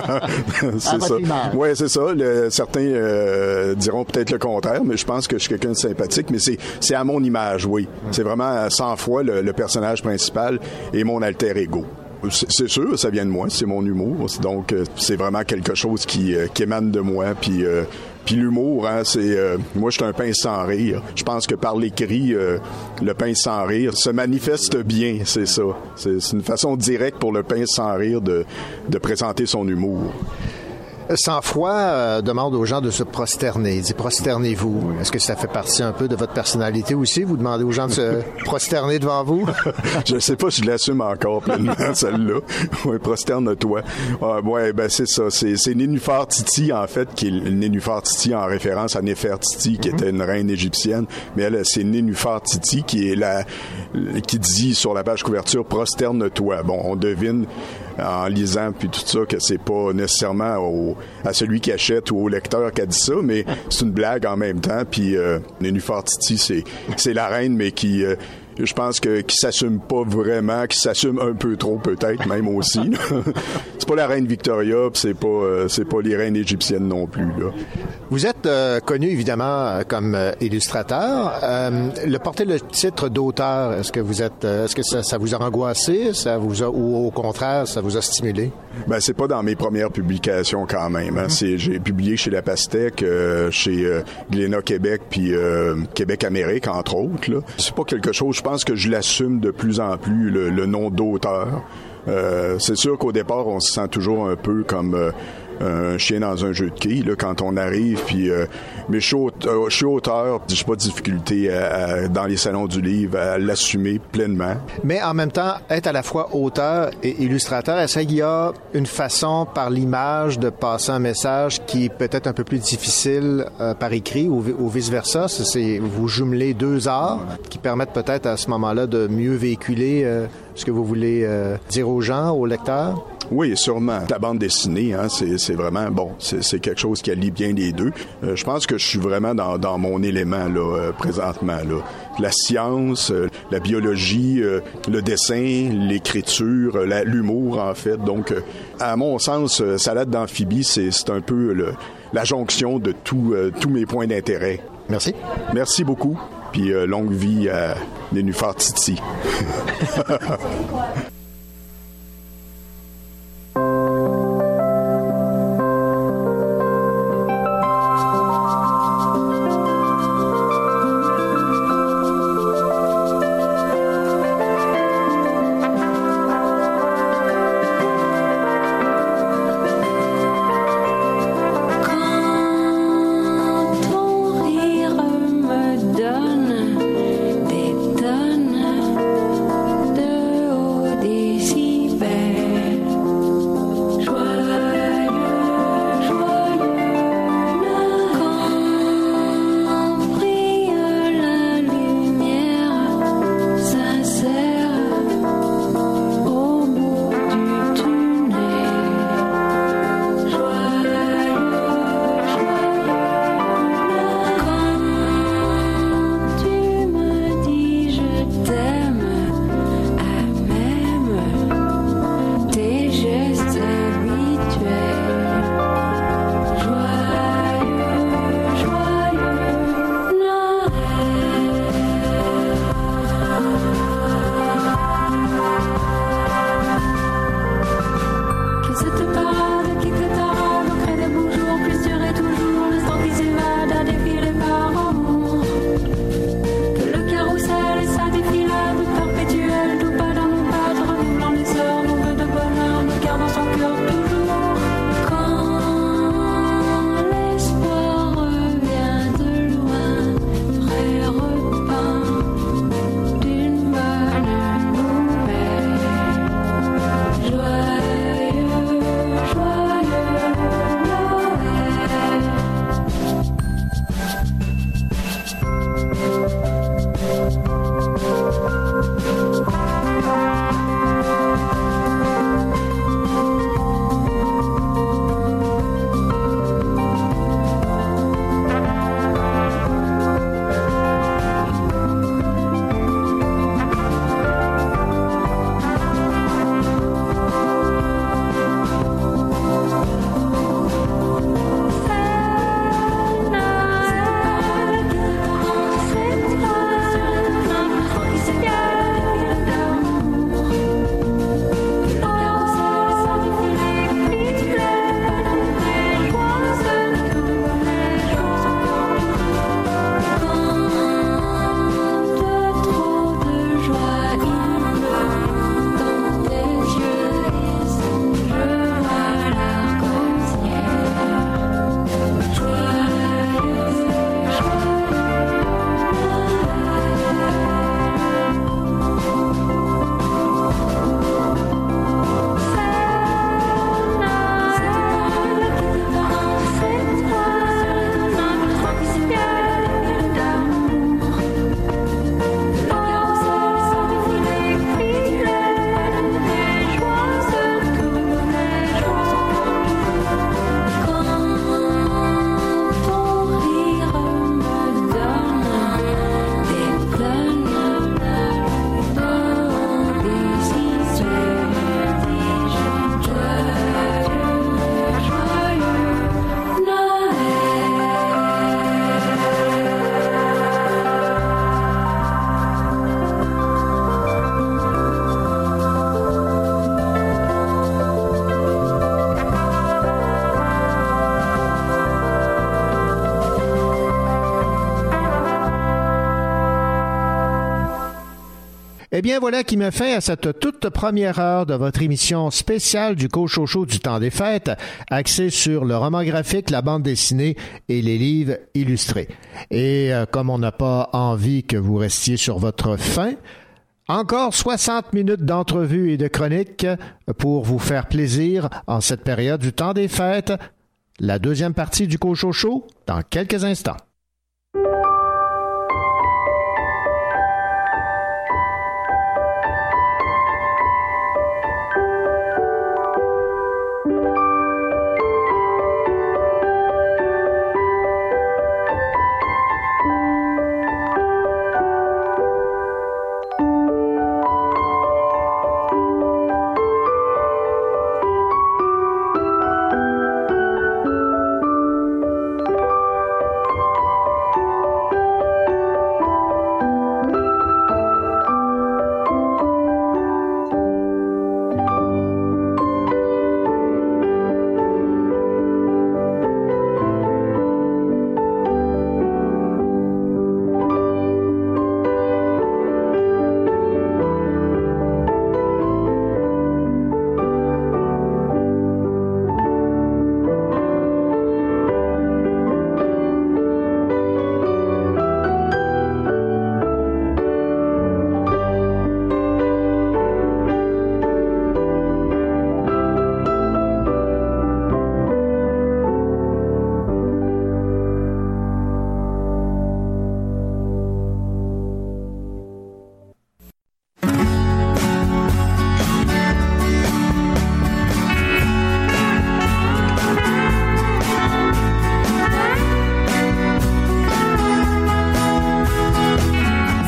c'est ça. Ouais, c'est ça. Le- certains euh, diront peut-être le contraire, mais je pense que je suis quelqu'un de sympathique. Mais c'est à mon image, oui. C'est vraiment sans fois le, le personnage principal et mon alter ego. C'est sûr, ça vient de moi, c'est mon humour. Donc, euh, c'est vraiment quelque chose qui, euh, émane de moi. Puis, euh, puis l'humour, hein, c'est moi, je suis un pince sans rire. Je pense que par l'écrit, euh, le pince sans rire se manifeste bien, c'est ça. C'est une façon directe pour le pince sans rire de, de présenter son humour. Sans foi euh, demande aux gens de se prosterner. Il dit prosternez-vous. Est-ce que ça fait partie un peu de votre personnalité aussi? Vous demandez aux gens de se prosterner devant vous? je sais pas si je l'assume encore pleinement, celle-là. Oui, prosterne-toi. Ah, ouais, ben c'est ça. C'est, c'est Nénuphar Titi, en fait, qui est Nénuphar Titi en référence à Néfertiti, qui était une reine égyptienne. Mais elle, c'est Nénuphar Titi qui est la, qui dit sur la page couverture, prosterne-toi. Bon, on devine en lisant puis tout ça que c'est pas nécessairement au- à celui qui achète ou au lecteur qui a dit ça, mais c'est une blague en même temps. Puis euh, Nénuphar Titi, c'est c'est la reine, mais qui euh, je pense que qui s'assume pas vraiment, qui s'assume un peu trop peut-être même aussi. c'est pas la reine Victoria, c'est pas euh, c'est pas les reines égyptiennes non plus là. Vous êtes euh, connu évidemment euh, comme illustrateur. Euh, le porter le titre d'auteur, est-ce que vous êtes, est-ce que ça, ça vous a angoissé, ça vous a, ou au contraire, ça vous a stimulé? Ben c'est pas dans mes premières publications quand même. hein. C'est j'ai publié chez La Pastèque, chez Glénat Québec puis Québec Amérique entre autres. Là. C'est pas quelque chose. Je pense que je l'assume de plus en plus le, le nom d'auteur. Euh, c'est sûr qu'au départ on se sent toujours un peu comme euh, un chien dans un jeu de quilles là, quand on arrive. Puis, euh, mais je suis, euh, je auteur, j'ai pas de difficulté à- à- dans les salons du livre à l'assumer pleinement. Mais en même temps, être à la fois auteur et illustrateur, est-ce qu'il y a une façon par l'image de passer un message qui est peut-être un peu plus difficile euh, par écrit ou, vi- ou vice-versa? C'est- C'est, vous jumelez deux arts qui permettent peut-être à ce moment-là de mieux véhiculer euh, ce que vous voulez euh, dire aux gens, aux lecteurs? Oui, sûrement. La bande dessinée, hein, c'est, vraiment bon. C'est, quelque chose qui allie bien les deux. Euh, je pense que je suis vraiment dans, dans mon élément là euh, présentement là. La science, euh, la biologie, le dessin, l'écriture, l'humour en fait. Donc, à mon sens, Salade d'amphibie, c'est, un peu le- la jonction de tout, tous mes points d'intérêt. Merci. Merci beaucoup. Puis euh, longue vie à Nénuphar Titi. Eh bien, voilà qui me fait à cette toute première heure de votre émission spéciale du Cochocho du temps des fêtes, axée sur le roman graphique, la bande dessinée et les livres illustrés. Et euh, comme on n'a pas envie que vous restiez sur votre faim, encore 60 minutes d'entrevue et de chronique pour vous faire plaisir en cette période du temps des fêtes. La deuxième partie du Cochocho dans quelques instants.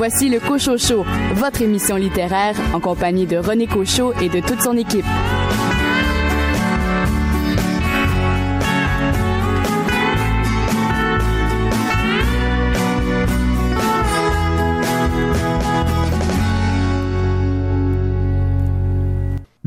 Voici le Cochocho, votre émission littéraire en compagnie de René Cochot et de toute son équipe.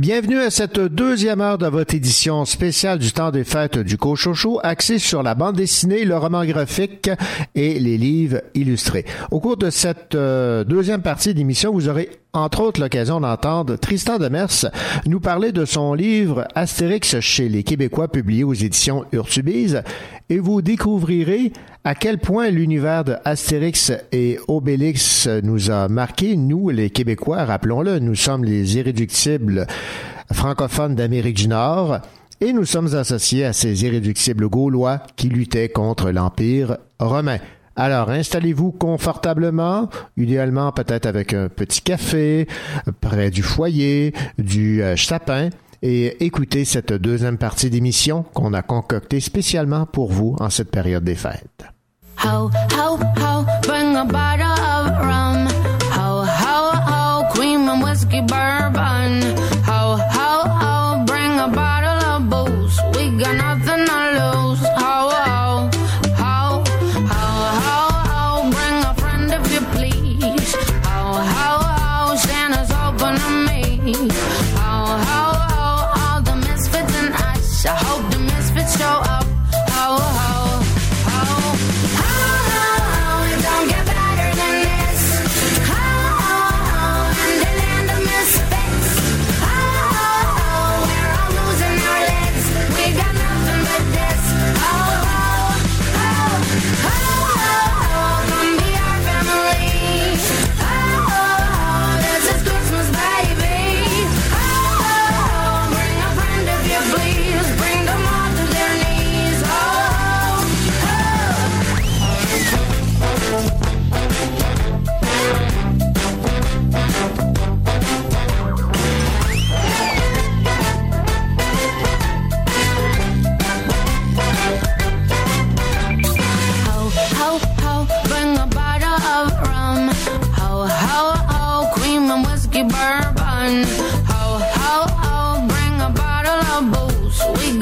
Bienvenue à cette deuxième heure de votre édition spéciale du temps des fêtes du Cochocho, axée sur la bande dessinée, le roman graphique et les livres illustrés. Au cours de cette euh, deuxième partie d'émission, vous aurez entre autres l'occasion d'entendre Tristan Demers nous parler de son livre Astérix chez les Québécois publié aux éditions Urtubise et vous découvrirez à quel point l'univers de Astérix et Obélix nous a marqué, nous les Québécois, rappelons-le, nous sommes les irréductibles francophones d'Amérique du Nord et nous sommes associés à ces irréductibles Gaulois qui luttaient contre l'Empire romain. Alors, installez-vous confortablement, idéalement peut-être avec un petit café, près du foyer, du euh, sapin, et écoutez cette deuxième partie d'émission qu'on a concoctée spécialement pour vous en cette période des fêtes.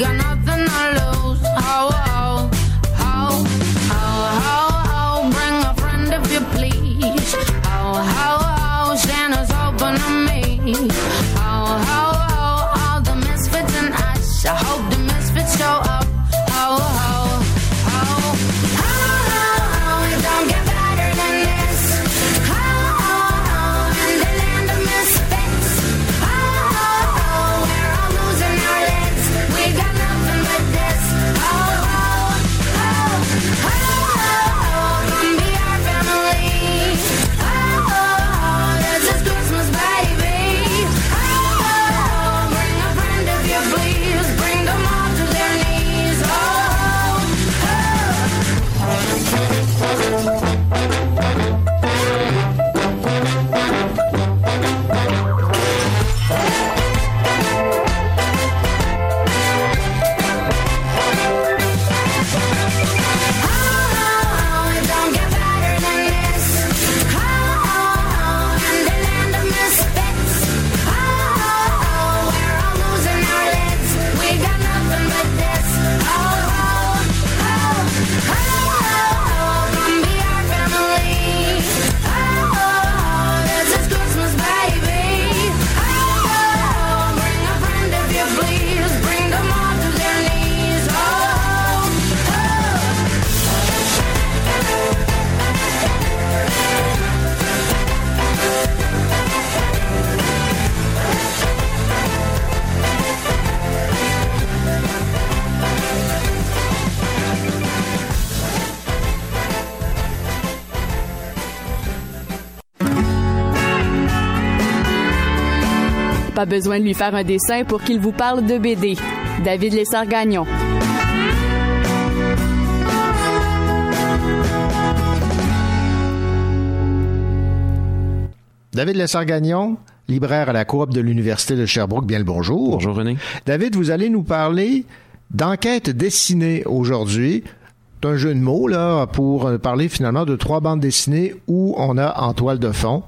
You're not besoin de lui faire un dessin pour qu'il vous parle de BD. David Lessard-Gagnon. David Lessard-Gagnon, libraire à la coop de l'Université de Sherbrooke. Bien le bonjour. Bonjour René. David, vous allez nous parler d'enquête dessinée aujourd'hui. C'est un jeu de mots, là, pour euh, parler finalement de trois bandes dessinées où on a en toile de fond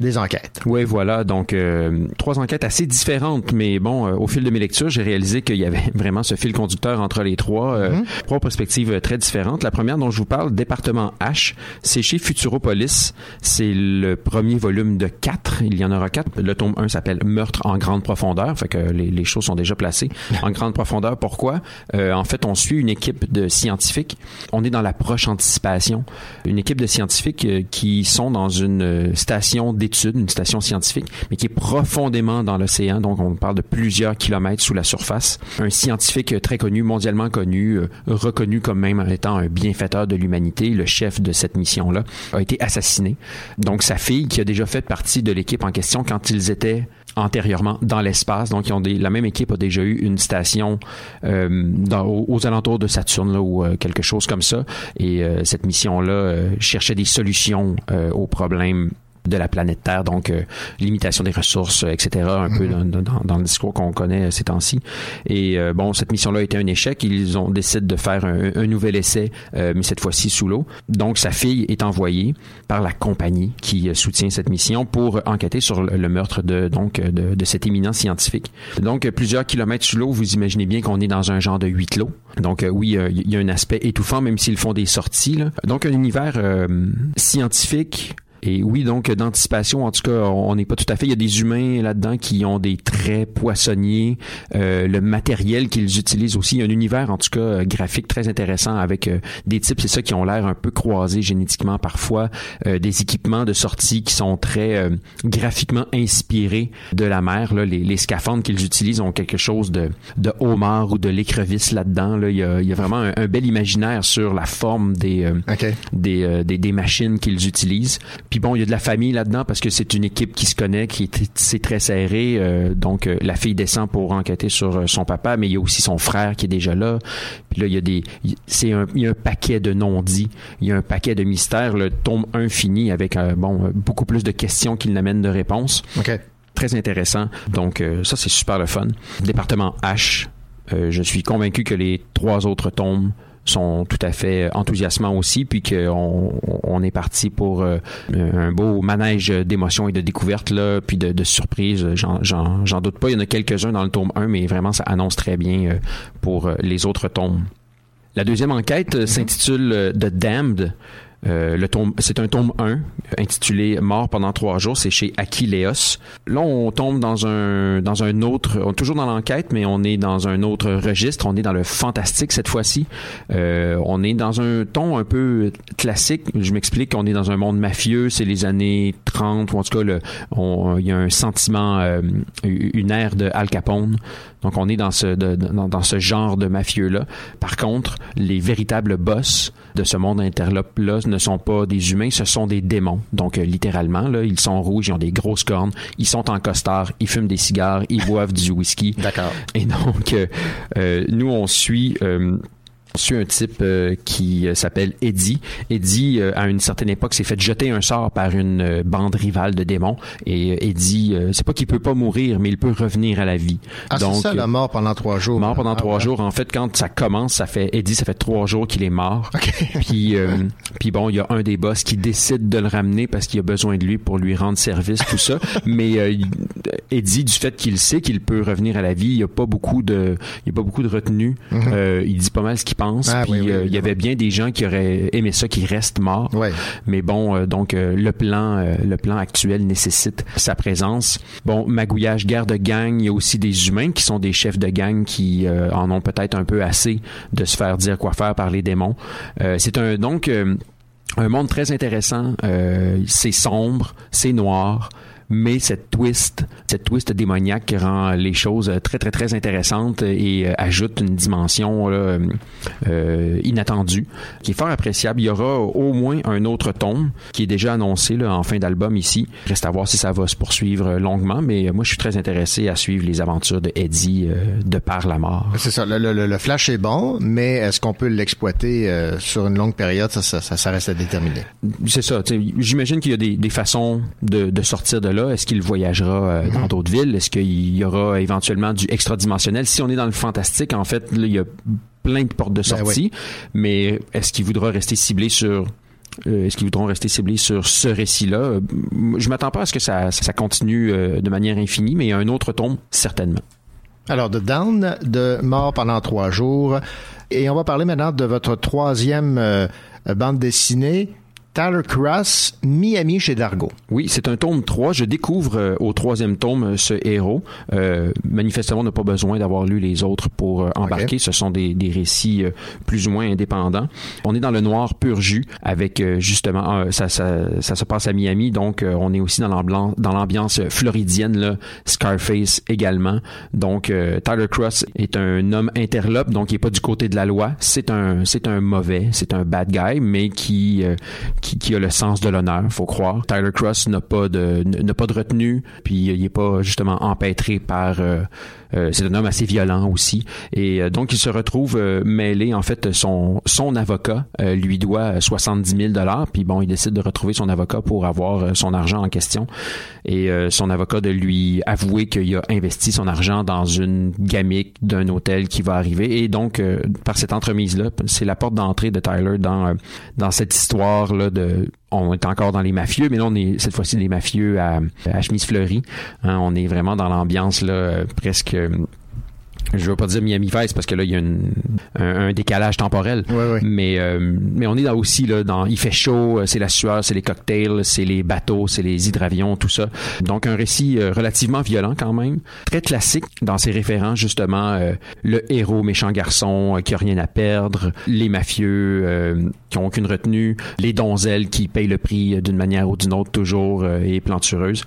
des enquêtes. Oui, voilà. Donc, euh, trois enquêtes assez différentes, mais bon, euh, au fil de mes lectures, j'ai réalisé qu'il y avait vraiment ce fil conducteur entre les trois, euh, Mhm. trois perspectives euh, très différentes. La première dont je vous parle, département H, c'est chez Futuropolis. C'est le premier volume de quatre. Il y en aura quatre. Le tome 1 s'appelle Meurtre en grande profondeur. Fait que les, les choses sont déjà placées. En grande profondeur, pourquoi? Euh, en fait, on suit une équipe de scientifiques. On est dans l'approche anticipation. Une équipe de scientifiques euh, qui sont dans une station une station scientifique, mais qui est profondément dans l'océan. Donc, on parle de plusieurs kilomètres sous la surface. Un scientifique très connu, mondialement connu, euh, reconnu comme même étant un bienfaiteur de l'humanité, le chef de cette mission-là, a été assassiné. Donc, sa fille, qui a déjà fait partie de l'équipe en question quand ils étaient antérieurement dans l'espace. Donc, ils ont la même équipe a déjà eu une station euh, aux, alentours de Saturne là, ou euh, quelque chose comme ça. Et cette mission-là cherchait des solutions aux problèmes de la planète Terre, donc euh, limitation des ressources, euh, etc., un peu dans, dans- dans le discours qu'on connaît euh, ces temps-ci. Et euh, bon, cette mission-là a été un échec. Ils ont décidé de faire un, un nouvel essai, euh, mais cette fois-ci sous l'eau. Donc, sa fille est envoyée par la compagnie qui euh, soutient cette mission pour enquêter sur le, le meurtre de donc de, de cet éminent scientifique. Donc, plusieurs kilomètres sous l'eau, vous imaginez bien qu'on est dans un genre de huit clos. Donc, euh, oui, il y a un aspect étouffant, même s'ils font des sorties. là. Donc, un univers euh, scientifique et oui, donc d'anticipation, en tout cas, on n'est pas tout à fait. Il y a des humains là-dedans qui ont des traits poissonniers. Euh, le matériel qu'ils utilisent aussi, il y a un univers, en tout cas, euh, graphique très intéressant avec euh, des types, c'est ça, qui ont l'air un peu croisés génétiquement parfois. Euh, des équipements de sortie qui sont très euh, graphiquement inspirés de la mer. Là. Les, les scaphandres qu'ils utilisent ont quelque chose de, de homard ou de l'écrevisse là-dedans. Là. Il, y a, il y a vraiment un, un bel imaginaire sur la forme des, euh, des, euh, des, des machines qu'ils utilisent. Puis bon, il y a de la famille là-dedans parce que c'est une équipe qui se connaît, qui est c'est très serré. euh, donc euh, la fille descend pour enquêter sur euh, son papa, mais il y a aussi son frère qui est déjà là. Puis là, il y a des, c'est un, il y a un paquet de non-dits, il y a un paquet de mystères. Le tome 1 fini avec euh, bon beaucoup plus de questions qu'il n'amène de réponses. Très intéressant. Donc euh, ça c'est super le fun. Département H. euh, je suis convaincu que les trois autres tomes sont tout à fait enthousiasmants aussi, puis qu'on on est parti pour euh, un beau manège d'émotions et de découvertes, puis de, surprises. J'en- doute pas. Il y en a quelques-uns dans le tome 1, mais vraiment, ça annonce très bien euh, pour euh, les autres tomes. La deuxième enquête s'intitule The Damned. Euh, le tome, c'est un tome 1 intitulé Mort pendant trois jours. C'est chez Aquileos. Là, on tombe dans un dans un autre, on toujours dans l'enquête, mais on est dans un autre registre. On est dans le fantastique cette fois-ci. Euh, on est dans un ton un peu classique. Je m'explique. On est dans un monde mafieux. C'est les années 30 ou en tout cas, il y a un sentiment, euh, une ère de Al Capone. Donc, on est dans ce de- dans, dans ce genre de mafieux là. Par contre, les véritables boss de ce monde interlope là ne sont pas des humains, ce sont des démons. Donc, euh, littéralement là, ils sont rouges, ils ont des grosses cornes, ils sont en costard, ils fument des cigares, ils boivent du whisky. D'accord. Et donc, euh, euh, nous on suit. Suit un type euh, qui euh, s'appelle Eddie. Eddie, euh, à une certaine époque, s'est fait jeter un sort par une bande rivale de démons. Et Eddie, c'est pas qu'il peut pas mourir, mais il peut revenir à la vie. Ah, c'est ça, la mort pendant trois jours. Mort pendant Ah, trois ouais. jours. En fait, quand ça commence, ça fait Eddie, ça fait trois jours qu'il est mort. puis, euh, puis bon, il y a un des boss qui décide de le ramener parce qu'il a besoin de lui pour lui rendre service, tout ça. Mais Eddie, du fait qu'il sait qu'il peut revenir à la vie, il y a pas beaucoup de, il y a pas beaucoup de retenue. Mhm. Euh, il dit pas mal ce qu'il pense. Ah, puis oui, oui, euh, il y avait bien des gens qui auraient aimé ça, qui restent morts. Mais bon, euh, donc euh, le plan, le plan actuel nécessite sa présence. Bon, magouillage, guerre de gang. Il y a aussi des humains qui sont des chefs de gang qui en ont peut-être un peu assez de se faire dire quoi faire par les démons. C'est un donc un monde très intéressant. C'est sombre, c'est noir. Mais cette twist, cette twist démoniaque rend les choses très très très intéressantes et euh, ajoute une dimension là, euh, inattendue qui est fort appréciable. Il y aura au moins un autre tome qui est déjà annoncé là, en fin d'album ici. Reste à voir si ça va se poursuivre longuement, mais moi je suis très intéressé à suivre les aventures de Eddie euh, de par la mort. C'est ça. Le, le- le flash est bon, mais est-ce qu'on peut l'exploiter euh, sur une longue période? Ça, ça, ça, ça reste à déterminer. C'est ça. J'imagine qu'il y a des, des façons de, de sortir de là. Est-ce qu'il voyagera euh, dans d'autres villes? Est-ce qu'il y aura éventuellement du extra-dimensionnel? Si on est dans le fantastique, en fait, là, il y a plein de portes de Ben sortie. Mais est-ce qu'il voudra rester ciblé sur... euh, Est-ce qu'ils voudront rester ciblés sur ce récit-là? Euh, Je m'attends pas à ce que ça, ça continue de manière infinie, mais il y a un autre tome, certainement. Alors, de Down, de Mort pendant trois jours. Et on va parler maintenant de votre troisième euh, bande dessinée, Tyler Cross, Miami chez Dargo. Oui, c'est un tome 3. Je découvre euh, au troisième tome euh, ce héros. Euh, manifestement, on n'a pas besoin d'avoir lu les autres pour euh, embarquer. Ce sont des, des récits plus ou moins indépendants. On est dans le noir pur jus avec justement, ça, ça, ça se passe à Miami, donc on est aussi dans l'ambiance, floridienne, là, Scarface également. Donc Tyler Cross est un homme interlope, donc il est pas du côté de la loi. C'est un, c'est un mauvais, c'est un bad guy, mais qui, euh, qui, a le sens de l'honneur, faut croire. Tyler Cross n'a pas de, n'a pas de retenue, puis il est pas justement empêtré par. euh, euh, c'est un homme assez violent aussi, et euh, donc il se retrouve mêlé. En fait, son son avocat lui doit 70 000 dollars, puis bon, il décide de retrouver son avocat pour avoir son argent en question, et son avocat de lui avouer qu'il a investi son argent dans une gamique d'un hôtel qui va arriver, et donc par cette entremise là, c'est la porte d'entrée de Tyler dans dans cette histoire là on est encore dans les mafieux, mais là on est cette fois-ci des mafieux à, à chemise fleurie. Hein, on est vraiment dans l'ambiance là euh, presque. Je veux pas dire Miami Vice parce que là il y a une- un, un décalage temporel. Mais euh, mais on est là aussi là dans il fait chaud, euh, c'est la sueur, c'est les cocktails, c'est les bateaux, c'est les hydravions, tout ça. Donc un récit euh, relativement violent quand même, très classique dans ses références justement euh, le héros méchant garçon euh, qui a rien à perdre, les mafieux euh, qui ont aucune retenue, les donzelles qui payent le prix d'une manière ou d'une autre toujours euh, et plantureuse.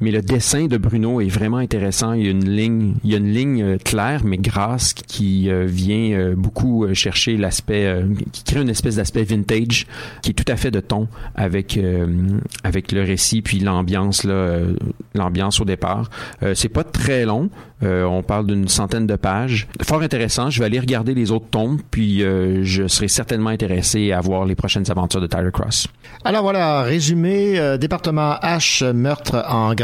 Mais le dessin de Bruno est vraiment intéressant. Il y a une ligne, il y a une ligne euh, claire mais grasse qui euh, vient euh, beaucoup chercher l'aspect, qui crée une espèce d'aspect vintage qui est tout à fait de ton avec avec le récit puis l'ambiance là, l'ambiance au départ. C'est pas très long. On parle d'une centaine de pages. Fort intéressant. Je vais aller regarder les autres tomes puis je serai certainement intéressé à voir les prochaines aventures de Tyler Cross. Alors voilà, résumé, département H, meurtre en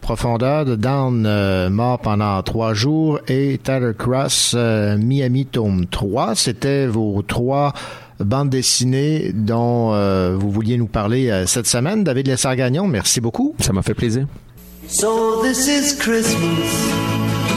profondeur, de Down, euh, mort pendant trois jours, et Tyler Cross, euh, Miami, tome 3. C'était vos trois bandes dessinées dont euh, vous vouliez nous parler euh, cette semaine. David Lessard-Gagnon, merci beaucoup. Ça m'a fait plaisir. So this is Christmas.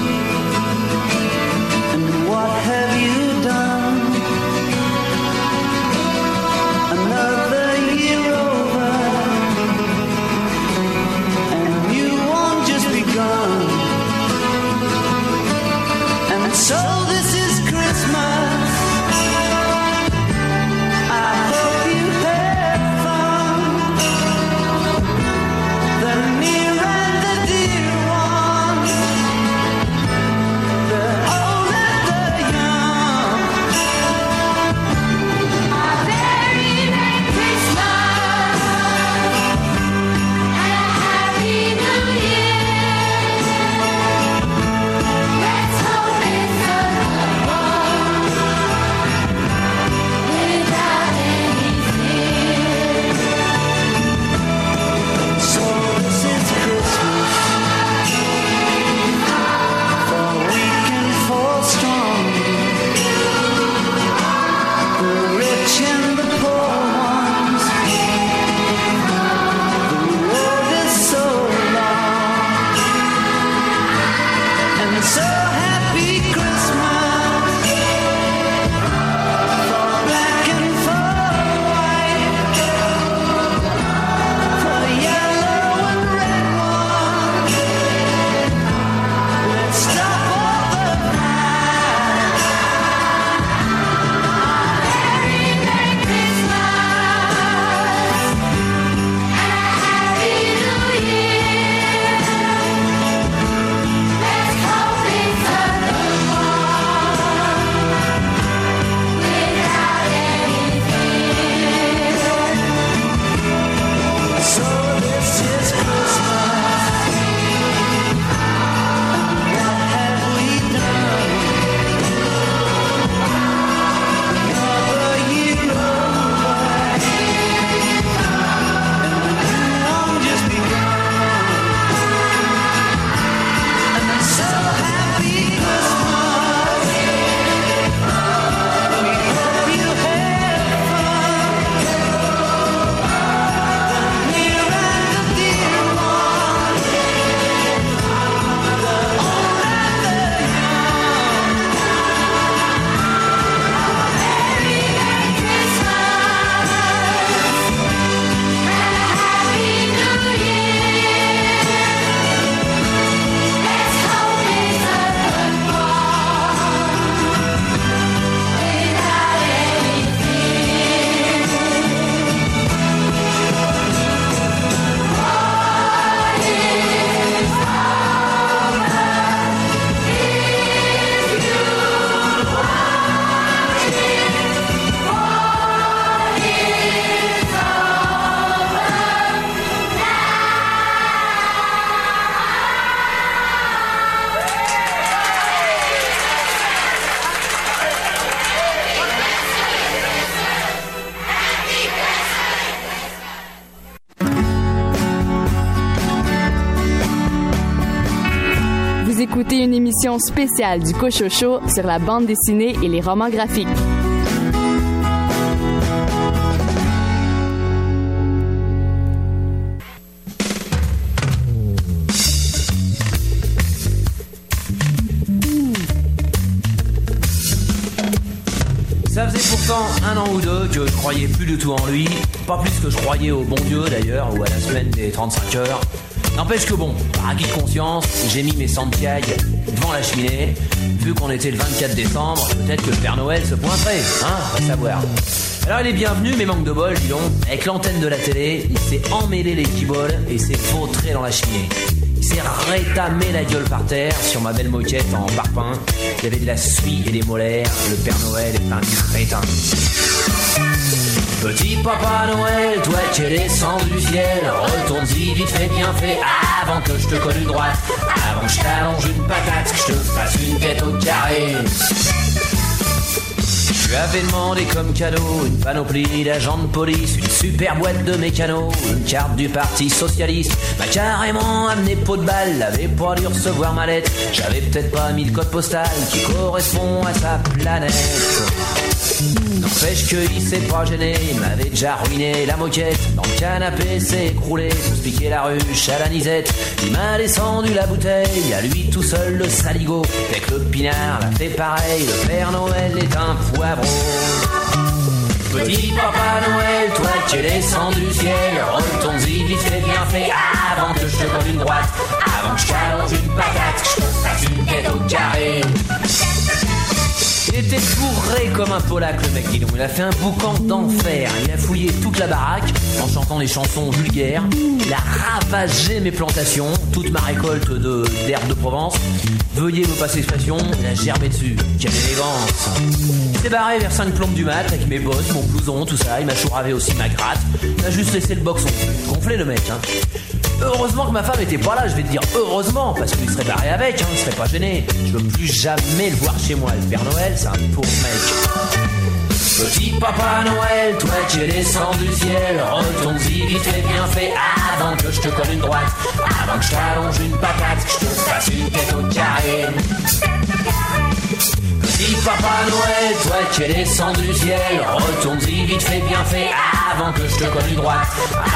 Spéciale du Cochocho sur la bande dessinée et les romans graphiques. Ça faisait pourtant un an ou deux que je croyais plus du tout en lui. Pas plus que je croyais au bon Dieu d'ailleurs, ou à la semaine des 35 heures. N'empêche que bon, par acquis de conscience, j'ai mis mes santiailles devant la cheminée. Vu qu'on était le 24 décembre, peut-être que le Père Noël se pointerait, hein, on savoir. Alors il est bienvenu, mais manque de bol, dis donc. Avec l'antenne de la télé, il s'est emmêlé les kiboles et s'est vautré dans la cheminée. Il s'est rétamé la gueule par terre sur ma belle moquette en parpaing. Il y avait de la suie et des molaires. Le Père Noël est un crétin. Petit papa Noël, toi qui es descendu du ciel, retourne-y vite fait bien fait avant que je te colle droite, que je t'allonge une patate, que je te fasse une tête au carré. Je avais demandé comme cadeau une panoplie d'agents de police, une super boîte de mécano, une carte du parti socialiste. M'a carrément amené pot de balle, avait pas dû recevoir ma lettre. J'avais peut-être pas mis le code postal qui correspond à sa planète. N'empêche qu'il s'est pas gêné, il m'avait déjà ruiné la moquette. Dans le canapé s'est écroulé pour se la ruche à la nisette. Il m'a descendu la bouteille, à lui tout seul le saligo. Avec le pinard l'a fait pareil, le Père Noël est un poivreau. Petit papa Noël, toi es descendu du ciel, retourne-y vite fait bien fait avant que je te colle une droite, avant que je t'allonge une patate, que je te fasse une tête au carré. Il était bourré comme un polac le mec, donc. Il a fait un boucan d'enfer. Il a fouillé toute la baraque en chantant des chansons vulgaires. Il a ravagé mes plantations, toute ma récolte de d'herbes de Provence. Veuillez me passer l'expression, il a germé dessus. Quelle élégance. Il s'est barré vers 5 plombes du mat avec mes bottes, mon blouson, tout ça. Il m'a chouravé aussi ma gratte. Il a juste laissé le boxon. Gonflé le mec, hein. Heureusement que ma femme était pas là, je vais te dire heureusement, parce qu'il serait barré avec, hein, il serait pas gêné. Je veux plus jamais le voir chez moi. Le Père Noël, c'est un pauvre mec. Petit papa Noël, toi qui es descendu du ciel, retourne-y vite fait bien fait avant que je te colle une droite, avant que je t'allonge une patate, que je te fasse une tête au carré. Petit papa Noël, toi qui es descendu du ciel, retourne-y vite fait bien fait avant que je te colle une droite,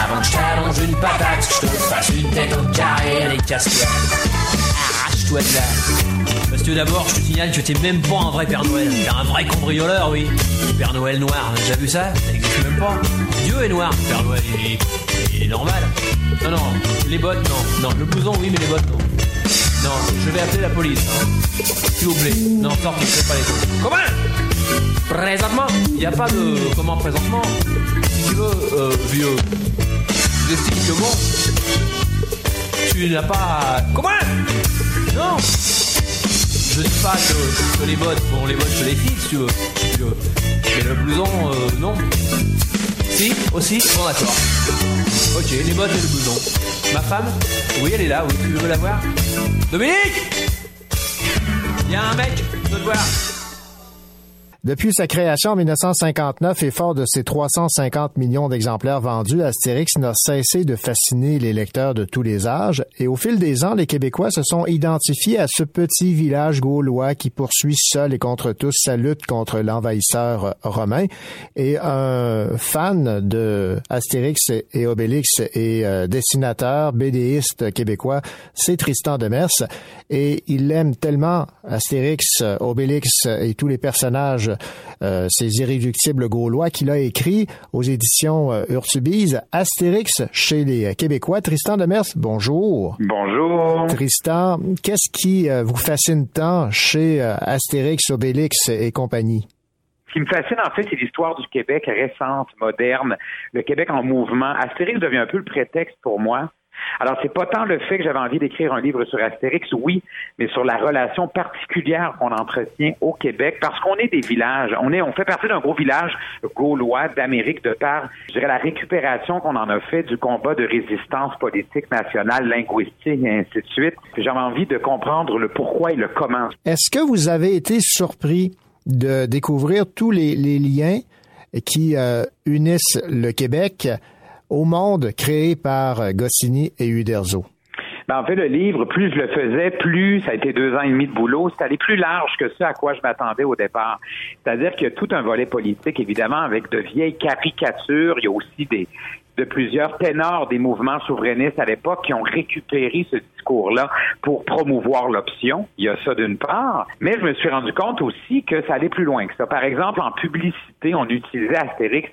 avant que je t'allonge une patate, que je te fasse une tête au carré, allez casse-toi, arrache-toi de là. Monsieur d'abord, je te signale que t'es même pas un vrai Père Noël, t'es un vrai cambrioleur, oui. Père Noël noir, j'ai déjà vu ça? Ça n'existe même pas. Dieu est noir, Père Noël, il est, il est normal. Non, non, les bottes, non. Non, le blouson, oui, mais les bottes, non. Non, je vais appeler la police. Hein. S'il vous plaît. Non, sortez, faites pas les choses. Comment? Présentement Il n'y a pas de... Comment présentement? Si tu veux, euh, vieux, j'estime que bon, tu n'as pas... Comment? Non Je dis pas que, les bottes, bon, les bottes, je les file, si tu veux. si tu veux. Mais le blouson, euh, non. Si, aussi Bon, d'accord. Ok, les bottes et le blouson. Ma femme Oui, elle est là, oui, tu veux la voir? Dominique Il y a un mec, je veux te voir. Depuis sa création en 1959 et fort de ses 350 millions d'exemplaires vendus, Astérix n'a cessé de fasciner les lecteurs de tous les âges et au fil des ans, les Québécois se sont identifiés à ce petit village gaulois qui poursuit seul et contre tous sa lutte contre l'envahisseur romain. Et un fan de Astérix et Obélix et euh, dessinateur, bédéiste québécois, c'est Tristan Demers et il aime tellement Astérix, Obélix et tous les personnages euh, ces irréductibles gaulois qu'il a écrit aux éditions euh, Urtubise Astérix chez les Québécois. Tristan Demers, bonjour. Bonjour. Tristan, qu'est-ce qui euh, vous fascine tant chez euh, Astérix, Obélix et compagnie? Ce qui me fascine, en fait, c'est l'histoire du Québec récente, moderne, le Québec en mouvement. Astérix devient un peu le prétexte pour moi. Alors, c'est pas tant le fait que j'avais envie d'écrire un livre sur Astérix, oui, mais sur la relation particulière qu'on entretient au Québec, parce qu'on est des villages. On est, on fait partie d'un gros village gaulois d'Amérique de par, je dirais, la récupération qu'on en a fait du combat de résistance politique nationale, linguistique et ainsi de suite. J'avais envie de comprendre le pourquoi et le comment. Est-ce que vous avez été surpris de découvrir tous les, liens qui euh, unissent le Québec au monde créé par Goscinny et Uderzo? Ben, en fait, le livre, plus je le faisais, plus ça a été deux ans et demi de boulot. C'est allé plus large que ce à quoi je m'attendais au départ. C'est-à-dire qu'il y a tout un volet politique, évidemment, avec de vieilles caricatures. Il y a aussi des de plusieurs ténors des mouvements souverainistes à l'époque qui ont récupéré ce discours-là pour promouvoir l'option. Il y a ça d'une part, mais je me suis rendu compte aussi que ça allait plus loin que ça. Par exemple, en publicité, on utilisait Astérix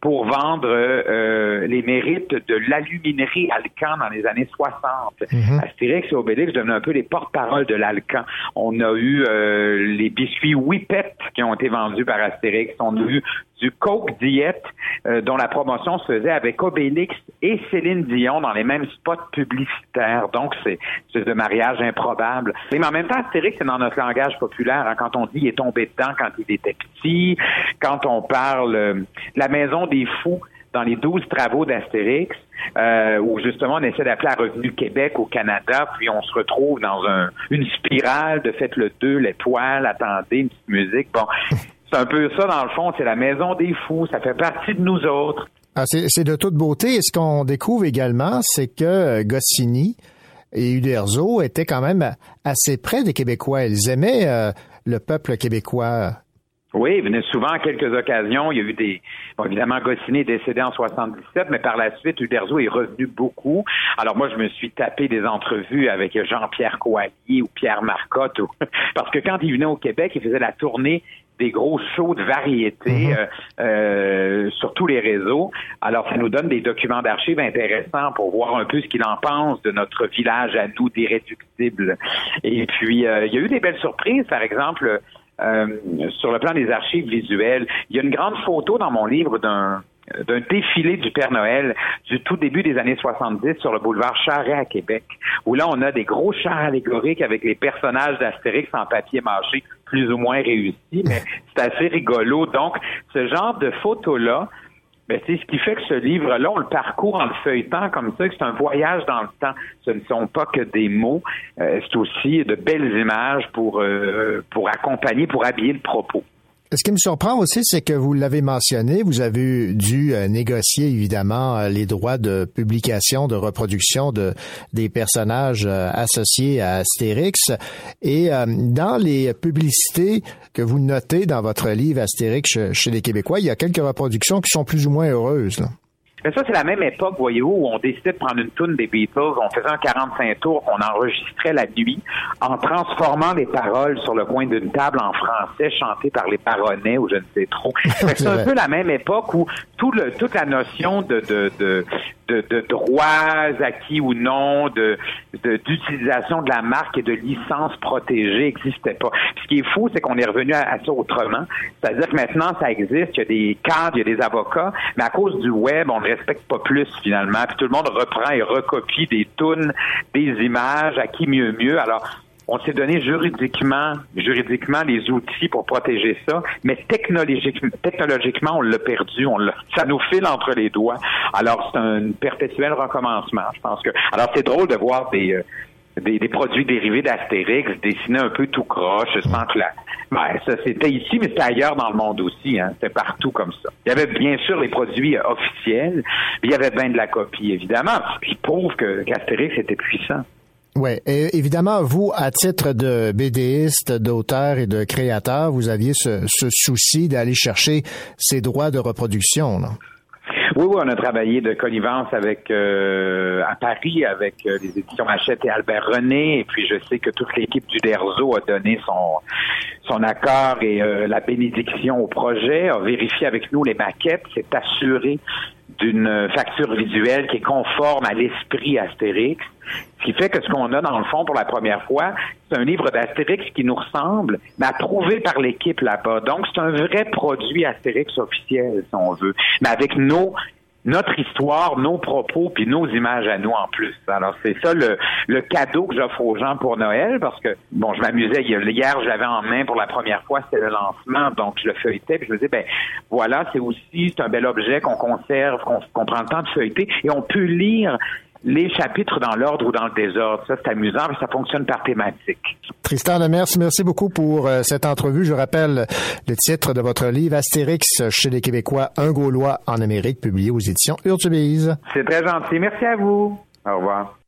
pour vendre euh, les mérites de l'aluminerie Alcan dans les années 60. Astérix et Obélix devenaient un peu les porte-parole de l'Alcan. On a eu euh, les biscuits Whippet qui ont été vendus par Astérix. On a eu du Coke Diet euh, dont la promotion se faisait avec Obélix et Céline Dion dans les mêmes spots publicitaires. Donc, c'est de mariage improbable. Mais en même temps, Astérix, c'est dans notre langage populaire. hein, quand on dit il est tombé dedans quand il était petit, quand on parle euh, la maison des fous dans les douze travaux d'Astérix, euh, où justement on essaie d'appeler à Revenu Québec au Canada, puis on se retrouve dans un, une spirale de faites le 2, l'étoile, attendez, une petite musique. Bon, c'est un peu ça dans le fond, c'est la maison des fous, ça fait partie de nous autres. Ah, c'est de toute beauté. Et ce qu'on découvre également, c'est que euh, Goscinny et Uderzo étaient quand même assez près des Québécois. Ils aimaient euh, le peuple québécois. Oui, il venait souvent à quelques occasions. Il y a eu des. Bon, évidemment, Goscinny est décédé en 77, mais par la suite, Uderzo est revenu beaucoup. Alors moi, je me suis tapé des entrevues avec Jean-Pierre Coallier ou Pierre Marcotte, ou- parce que quand il venait au Québec, il faisait la tournée des gros shows de variété euh, euh, sur tous les réseaux. Alors, ça nous donne des documents d'archives intéressants pour voir un peu ce qu'il en pense de notre village à nous d'irréductibles. Et puis, euh, il y a eu des belles surprises, par exemple, euh, sur le plan des archives visuelles. Il y a une grande photo dans mon livre d'un d'un défilé du Père Noël du tout début des années 70 sur le boulevard Charret à Québec, où là, on a des gros chars allégoriques avec les personnages d'Astérix en papier mâché plus ou moins réussis, mais c'est assez rigolo. Donc, ce genre de photos-là, ben, c'est ce qui fait que ce livre-là, on le parcourt en le feuilletant comme ça, que c'est un voyage dans le temps. Ce ne sont pas que des mots, euh, c'est aussi de belles images pour, euh, pour accompagner, pour habiller le propos. Ce qui me surprend aussi, c'est que vous l'avez mentionné, vous avez dû euh, négocier évidemment euh, les droits de publication, de reproduction de des personnages euh, associés à Astérix. Et dans les publicités que vous notez dans votre livre Astérix chez, les Québécois, il y a quelques reproductions qui sont plus ou moins heureuses. Mais ça, c'est la même époque, voyez-vous, où on décidait de prendre une toune des Beatles, on faisait un 45 tours qu'on enregistrait la nuit en transformant les paroles sur le coin d'une table en français chantées par les paronnets ou je ne sais trop. C'est un peu la même époque où tout le, toute la notion de, de, de, de, de droits acquis ou non, de d'utilisation de, la marque et de licence protégée n'existait pas. Puis ce qui est fou, c'est qu'on est revenu à, à ça autrement. C'est-à-dire que maintenant, ça existe, il y a des cadres, il y a des avocats, mais à cause du web, on ne respecte pas plus finalement. Puis tout le monde reprend et recopie des tunes, des images, à qui mieux mieux. Alors, on s'est donné juridiquement, juridiquement les outils pour protéger ça, mais technologiquement, technologiquement on l'a perdu, on ça nous file entre les doigts. Alors c'est un perpétuel recommencement. Je pense que, alors c'est drôle de voir des, euh, des, des produits dérivés d'Astérix dessinés un peu tout croche, sans que la, ben, ça c'était ici, mais c'était ailleurs dans le monde aussi. Hein, c'était partout comme ça. Il y avait bien sûr les produits euh, officiels, mais il y avait bien de la copie évidemment, qui prouve que qu'Astérix était puissant. Et évidemment, vous, à titre de BDiste, d'auteur et de créateur, vous aviez ce, ce souci d'aller chercher ces droits de reproduction. là. On a travaillé de connivence avec euh, à Paris avec euh, les éditions Hachette et Albert René, et puis je sais que toute l'équipe du Derzo a donné son son accord et euh, la bénédiction au projet, a vérifié avec nous les maquettes, s'est assuré d'une facture visuelle qui est conforme à l'esprit Astérix, ce qui fait que ce qu'on a dans le fond pour la première fois, c'est un livre d'Astérix qui nous ressemble, mais approuvé par l'équipe là-bas. Donc c'est un vrai produit Astérix officiel, si on veut, mais avec nos notre histoire, nos propos, puis nos images à nous en plus. Alors c'est ça le, le cadeau que j'offre aux gens pour Noël, parce que bon, je m'amusais hier, je l'avais en main pour la première fois, c'était le lancement, donc je le feuilletais, puis je me disais ben voilà, c'est aussi c'est un bel objet qu'on conserve, qu'on prend le temps de feuilleter, et on peut lire les chapitres dans l'ordre ou dans le désordre. Ça c'est amusant, mais ça fonctionne par thématique. Tristan Lemers, merci beaucoup pour euh, cette entrevue. Je rappelle le titre de votre livre Astérix chez les Québécois, un Gaulois en Amérique, publié aux éditions Urtubise. C'est très gentil. Merci à vous. Au revoir.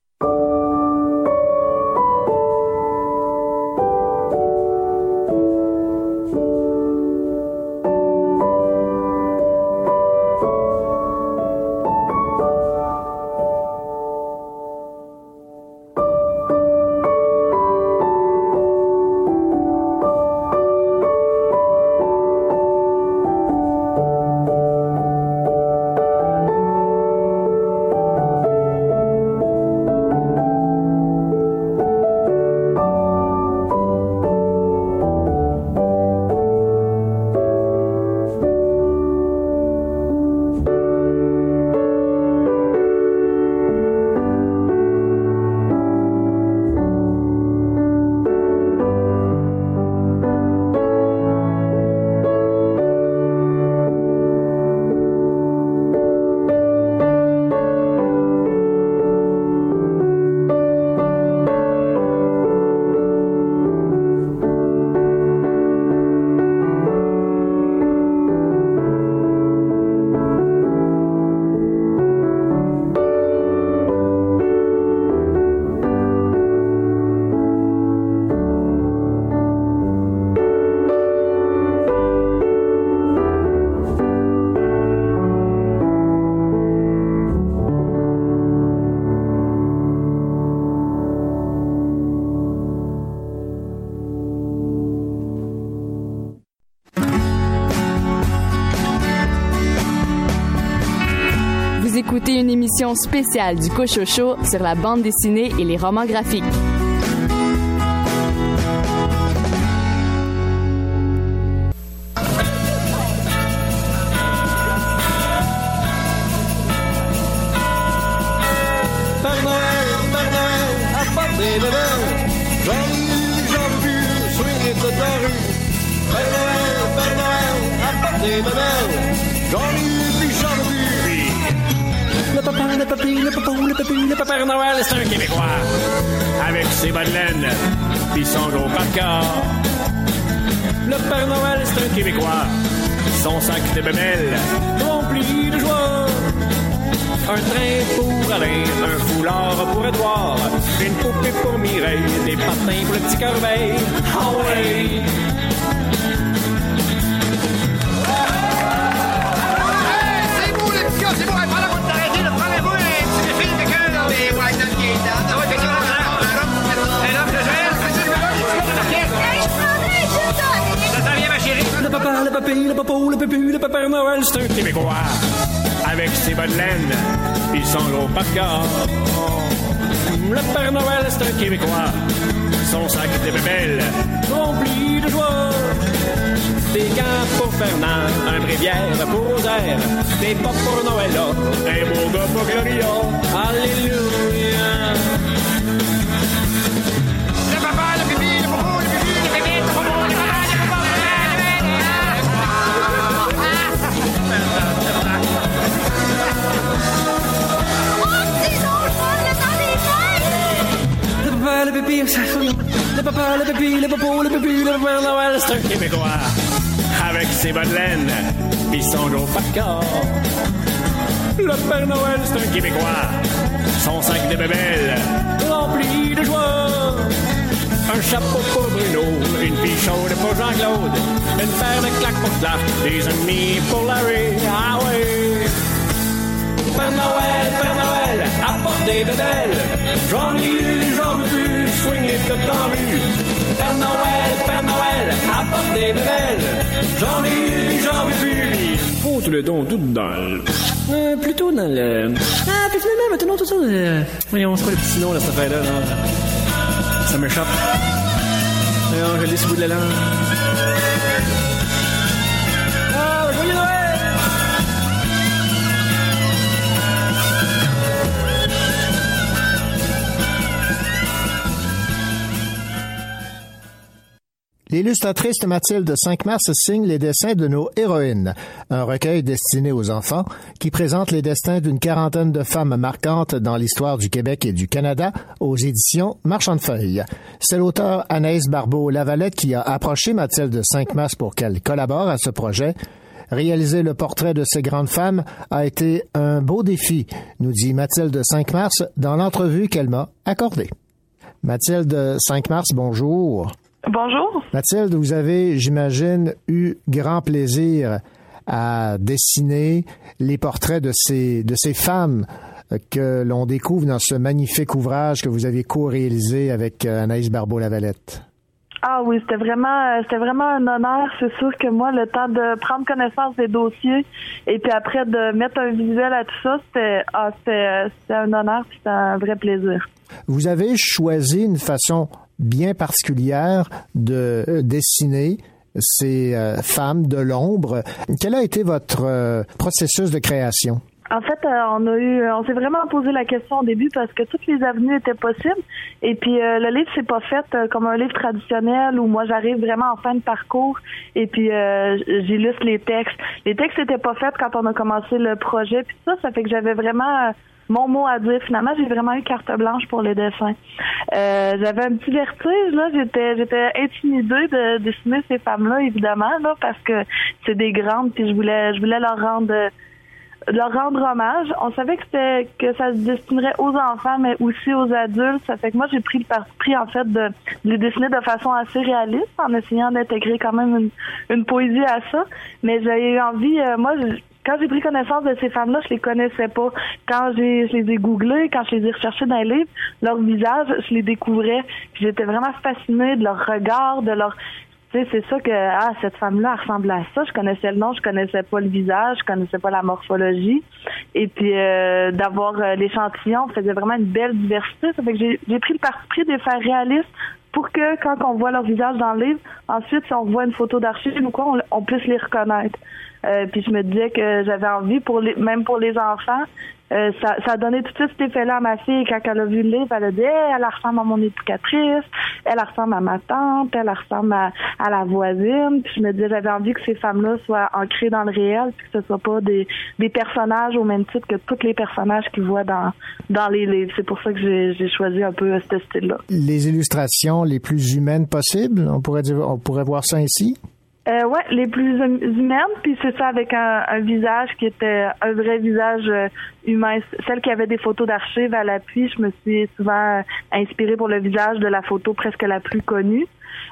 Spéciale du Cochocho sur la bande dessinée et les romans graphiques. Le papy, le papa, le papy, le papa Noël, c'est un Québécois. Avec ses bas de laine, pis son gros parka. Le Père Noël, c'est un Québécois. Son sac de bébelles, rempli de joie. Un train pour Alain, un foulard pour Edouard, une poupée pour Mireille, des patins pour le petit corbeil. Ah ouais! Le papa, le papy, le papa Noël, c'est un Québécois. Avec ses bas de laine, pis son gros parka. Le Père Noël, c'est un Québécois. Son sac de bébelles, rempli de joie. Des gants pour Fernand, un bréviaire pour Rosaire, des pop pour Noëlla, un beau gars pour Gloria. Alléluia. Papa, le bébé, Le papa, le bébé, le papa, le bébé, le Père Noël, c'est un Québécois. Avec ses bas de laine, pis son gros parka. Le Père Noël, c'est un Québécois. Son sac de bébelles, rempli de joie. Un chapeau pour Bruno, une chaude pour Jean-Claude, une paire de claques pour Clark, des amis pour Larry. Ah ouais! Père Noël, Père Noël, apporte des bébelles. J'en ai eu, j'en ai vu, swinguer toute en rue. Père Noël, Père Noël, apporte des bébelles. J'en ai eu, j'en ai vu. Faut tout le don tout dans le... Euh, plutôt dans le... Ah, puis finalement, maintenant, tout ça... Euh... Voyons, c'est quoi le petit nom, là, cette affaire-là, là? Ça m'échappe. Voyons, je l'ai sur le bout de la langue. L'illustratrice Mathilde 5 mars signe les dessins de nos héroïnes, un recueil destiné aux enfants qui présente les destins d'une quarantaine de femmes marquantes dans l'histoire du Québec et du Canada aux éditions Marchand de Feuilles. C'est l'auteur Anaïs Barbeau-Lavalette qui a approché Mathilde 5 mars pour qu'elle collabore à ce projet. Réaliser le portrait de ces grandes femmes a été un beau défi, nous dit Mathilde 5 mars dans l'entrevue qu'elle m'a accordée. Mathilde 5 mars, bonjour. Bonjour. Mathilde, vous avez, j'imagine, eu grand plaisir à dessiner les portraits de ces, de ces femmes euh, que l'on découvre dans ce magnifique ouvrage que vous avez co-réalisé avec euh, Anaïs Barbeau-Lavalette. Ah oui, c'était vraiment, euh, c'était vraiment un honneur. C'est sûr que moi, le temps de prendre connaissance des dossiers et puis après de mettre un visuel à tout ça, c'était, ah, c'était, c'était un honneur, puis c'était un vrai plaisir. Vous avez choisi une façon bien particulière de euh, dessiner ces euh, femmes de l'ombre. Quel a été votre euh, processus de création? En fait, on a eu, on s'est vraiment posé la question au début parce que toutes les avenues étaient possibles. Et puis le livre c'est pas fait comme un livre traditionnel où moi j'arrive vraiment en fin de parcours et puis j'illustre les textes. Les textes étaient pas faits quand on a commencé le projet. Puis ça, ça fait que j'avais vraiment mon mot à dire. Finalement, j'ai vraiment eu carte blanche pour les dessins. Euh, j'avais un petit vertige là. J'étais, j'étais intimidée de dessiner ces femmes-là, évidemment là, parce que c'est des grandes. Puis je voulais, je voulais leur rendre leur rendre hommage. On savait que c'était que ça se destinerait aux enfants, mais aussi aux adultes. Ça fait que moi, j'ai pris le parti pris, en fait, de, les dessiner de façon assez réaliste, en essayant d'intégrer quand même une, une poésie à ça. Mais j'ai eu envie, euh, moi, quand j'ai pris connaissance de ces femmes-là, je les connaissais pas. Quand je les ai googlées, quand je les ai recherchées dans les livres, leur visage, je les découvrais. J'étais vraiment fascinée de leur regard, de leur c'est ça que ah cette femme-là elle ressemble à ça. Je connaissais le nom, je connaissais pas le visage, je connaissais pas la morphologie. Et puis euh, d'avoir euh, l'échantillon faisait vraiment une belle diversité. Ça fait que j'ai pris le parti pris de faire réaliste pour que quand on voit leur visage dans le livre, ensuite si on voit une photo d'archive ou quoi, on puisse les reconnaître. Euh, puis je me disais que j'avais envie pour les même pour les enfants. euh, ça, ça a donné tout de suite cet effet-là à ma fille quand elle a vu le livre. Elle a dit Hey, elle ressemble à mon éducatrice, elle ressemble à ma tante, elle ressemble à, à la voisine. Puis je me disais j'avais envie que ces femmes-là soient ancrées dans le réel, puis que ce soit pas des, des personnages au même titre que tous les personnages qu'ils voient dans dans les livres. C'est pour ça que j'ai j'ai choisi un peu ce style-là. Les illustrations les plus humaines possibles, on pourrait dire, on pourrait voir ça ainsi? Euh, ouais, les plus hum- humaines, puis c'est ça avec un, un visage qui était un vrai visage euh, humain. Celle qui avait des photos d'archives à l'appui, je me suis souvent euh, inspirée pour le visage de la photo presque la plus connue.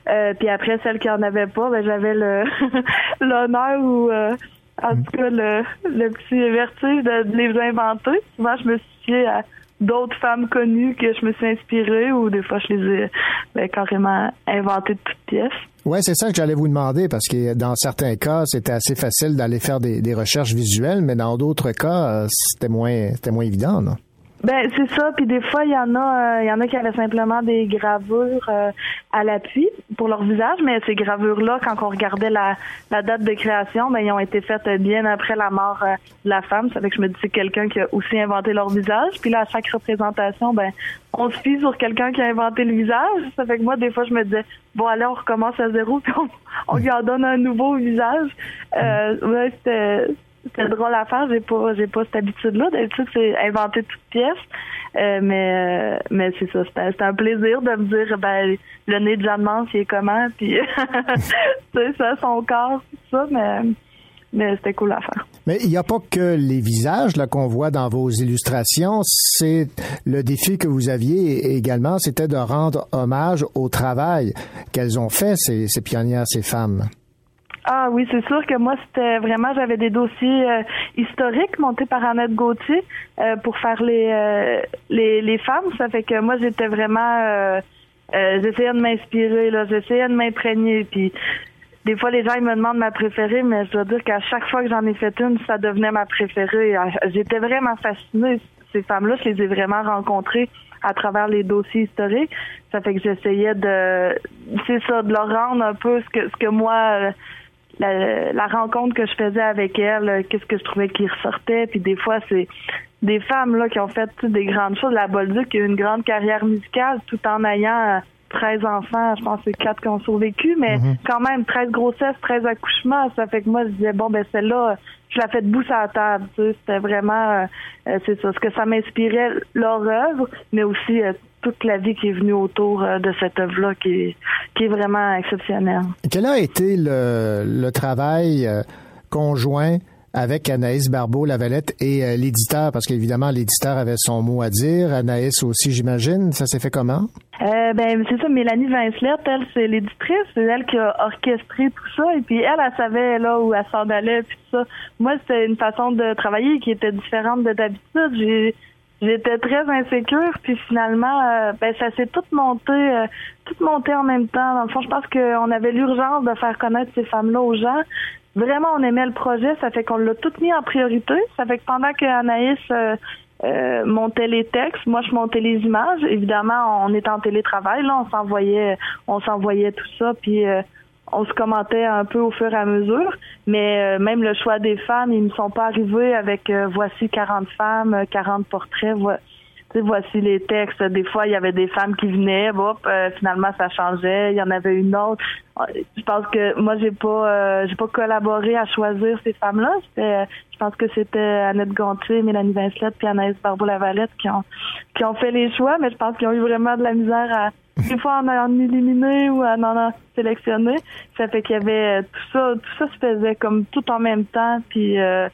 Euh, puis après, celle qui en avait pas, ben, j'avais le l'honneur ou euh, en tout cas le, le petit vertige de, de les inventer. Souvent, je me suis fiée à d'autres femmes connues que je me suis inspirée ou des fois je les ai ben, carrément inventées de toutes pièces. Ouais, c'est ça que j'allais vous demander parce que dans certains cas, c'était assez facile d'aller faire des, des recherches visuelles, mais dans d'autres cas, euh, c'était moins, c'était moins évident. Non? Ben c'est ça, puis des fois il y en a, euh, il y en a qui avaient simplement des gravures euh, à l'appui pour leur visage, mais ces gravures là, quand on regardait la, la date de création, ben ils ont été faites bien après la mort euh, de la femme. Ça fait que je me dis c'est quelqu'un qui a aussi inventé leur visage. Puis là à chaque représentation, ben on se fie sur quelqu'un qui a inventé le visage. Ça fait que moi des fois je me disais bon allez on recommence à zéro puis on, on lui en donne un nouveau visage. Euh, ouais, c'était c'était drôle à faire. J'ai pas, j'ai pas cette habitude-là. D'habitude, c'est inventer toute pièce. Euh, mais, euh, mais c'est ça. C'était, un plaisir de me dire, ben, le nez de Jeanne il est comment, puis c'est ça, son corps, tout ça. Mais, mais c'était cool à faire. Mais il n'y a pas que les visages là qu'on voit dans vos illustrations. C'est le défi que vous aviez également, c'était de rendre hommage au travail qu'elles ont fait ces, ces pionnières, ces femmes. Ah oui, c'est sûr que moi, c'était vraiment, j'avais des dossiers euh, historiques montés par Annette Gauthier euh, pour faire les, euh, les les femmes. Ça fait que moi, j'étais vraiment, euh, euh, j'essayais de m'inspirer, là, j'essayais de m'imprégner. Puis des fois, les gens ils me demandent ma préférée, mais je dois dire qu'à chaque fois que j'en ai fait une, ça devenait ma préférée. J'étais vraiment fascinée. Ces femmes-là, je les ai vraiment rencontrées à travers les dossiers historiques. Ça fait que j'essayais de, c'est ça, de leur rendre un peu ce que ce que moi. Euh, la, la rencontre que je faisais avec elle, euh, qu'est-ce que je trouvais qui ressortait. Puis des fois, c'est des femmes là qui ont fait des grandes choses. La Bolduc qui a eu une grande carrière musicale tout en ayant euh, 13 enfants. Je pense que c'est quatre qui ont survécu, mais Mhm. quand même 13 grossesses, 13 accouchements. Ça fait que moi, je disais, bon, ben celle-là, je la fais debout sur la table. Tu sais, C'était vraiment, euh, euh, c'est ça, ce que ça m'inspirait, leur œuvre, mais aussi euh, toute la vie qui est venue autour euh, de cette œuvre-là qui est, qui est vraiment exceptionnelle. Quel a été le, le travail euh, conjoint avec Anaïs Barbeau-Lavalette et euh, l'éditeur? Parce qu'évidemment, l'éditeur avait son mot à dire. Anaïs aussi, j'imagine. Ça s'est fait comment? Euh, ben c'est ça, Mélanie Vincelette, elle, c'est l'éditrice, c'est elle qui a orchestré tout ça, et puis elle, elle savait là où elle s'en allait, puis tout ça. Moi, c'était une façon de travailler qui était différente de d'habitude. J'ai J'étais très insécure, puis finalement, euh, ben ça s'est tout monté, euh, tout monté en même temps. Dans le fond, je pense qu'on avait l'urgence de faire connaître ces femmes-là aux gens. Vraiment, on aimait le projet, ça fait qu'on l'a tout mis en priorité. Ça fait que pendant que Anaïs euh, euh, montait les textes, moi je montais les images. Évidemment, on était en télétravail, là, on s'envoyait, on s'envoyait tout ça, puis euh, on se commentait un peu au fur et à mesure. Mais euh, même le choix des femmes, ils ne sont pas arrivés avec euh, voici 40 femmes, euh, 40 portraits. Voici les textes. Des fois, il y avait des femmes qui venaient, hop, euh, finalement ça changeait. Il y en avait une autre. Je pense que moi j'ai pas, euh, j'ai pas collaboré à choisir ces femmes-là. Je pense que c'était Annette Gontier, Mélanie Vincelette, puis Anaïs Barbeau-Lavalette qui ont, qui ont fait les choix. Mais je pense qu'ils ont eu vraiment de la misère à, des fois en en éliminer ou en en sélectionner. Ça fait qu'il y avait euh, tout ça, tout ça se faisait comme tout en même temps. Puis euh,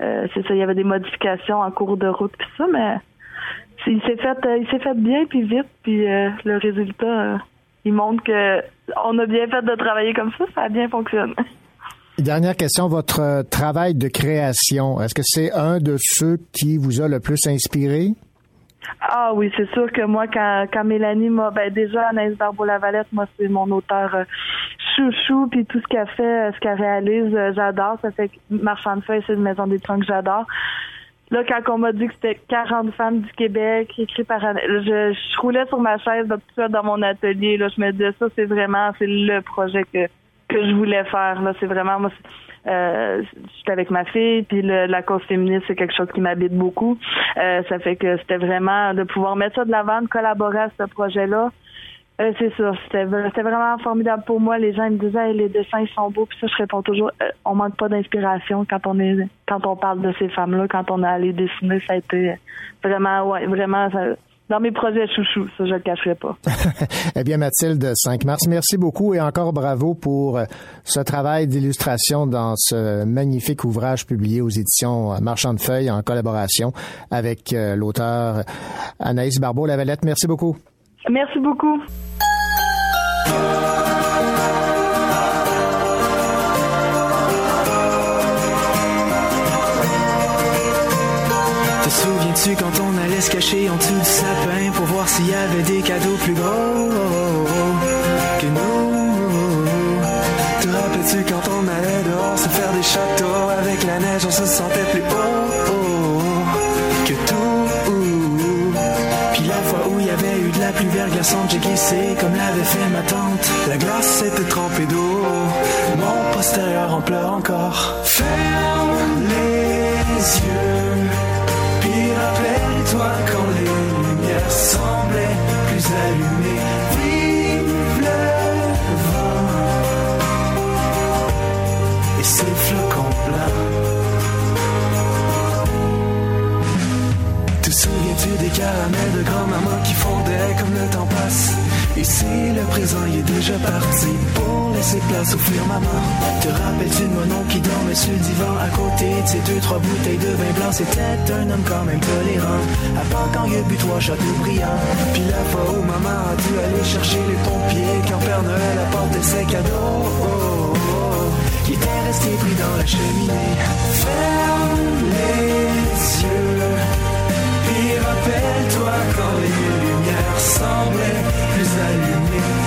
euh, c'est ça, il y avait des modifications en cours de route puis ça, mais il s'est fait, euh, il s'est fait bien puis vite. Puis euh, le résultat, euh, il montre que on a bien fait de travailler comme ça, ça a bien fonctionné. Dernière question, votre travail de création, est-ce que c'est un de ceux qui vous a le plus inspiré? Ah oui, c'est sûr que moi, quand, quand Mélanie m'a... Ben déjà, Anaïs Barbeau-Lavalette, moi, c'est mon auteur euh, chouchou, puis tout ce qu'elle fait, ce qu'elle réalise, euh, j'adore. Ça fait que Marchand de Feuilles, c'est une maison d'édition que j'adore. Là, quand on m'a dit que c'était 40 femmes du Québec, écrit par je, je roulais sur ma chaise là, tout seul dans mon atelier. Là, je me disais, ça, c'est vraiment, c'est le projet que, que je voulais faire. Là, c'est vraiment, moi, euh, j'étais avec ma fille, puis le- la cause féministe, c'est quelque chose qui m'habite beaucoup. Euh, ça fait que c'était vraiment de pouvoir mettre ça de l'avant, de collaborer à ce projet-là. Euh, c'est ça, c'était vraiment formidable pour moi. Les gens me disaient Hey, les dessins sont beaux, puis ça je réponds toujours euh, on manque pas d'inspiration quand on est quand on parle de ces femmes-là, quand on a allé dessiner, ça a été vraiment ouais, vraiment dans mes projets chouchou, ça je le cacherai pas. Eh bien, Mathilde 5 mars, merci beaucoup et encore bravo pour euh, ce travail d'illustration dans ce magnifique ouvrage publié aux éditions Marchand de Feuilles en collaboration avec l'auteur Anaïs Barbeau-Lavalette. Merci beaucoup. Merci beaucoup. Te souviens-tu quand on allait se cacher en dessous du sapin pour voir s'il y avait des cadeaux plus gros? Glissé comme l'avait fait ma tante. La glace s'était trempée d'eau, mon postérieur en pleure encore. Ferme les yeux. Puis rappelle-toi quand les lumières semblaient plus allumées. Vive le vent et ses flocons. Te souviens-tu des caramels de grand-maman qui fondaient comme le temps passe? Ici, le présent il est déjà parti pour laisser place au firmament. Te rappelles-tu de mon oncle qui dormait sur le divan? À côté de ces deux, trois bouteilles de vin blanc? C'était un homme quand même tolérant, à part quand il a bu trois châteaux brillants. Puis la fois où maman a dû aller chercher les pompiers quand Père Noël apportait ses cadeaux. Oh, oh, oh, qui était resté pris dans la cheminée. Ferme les yeux. Puis rappelle-toi quand les semblaient plus allumées.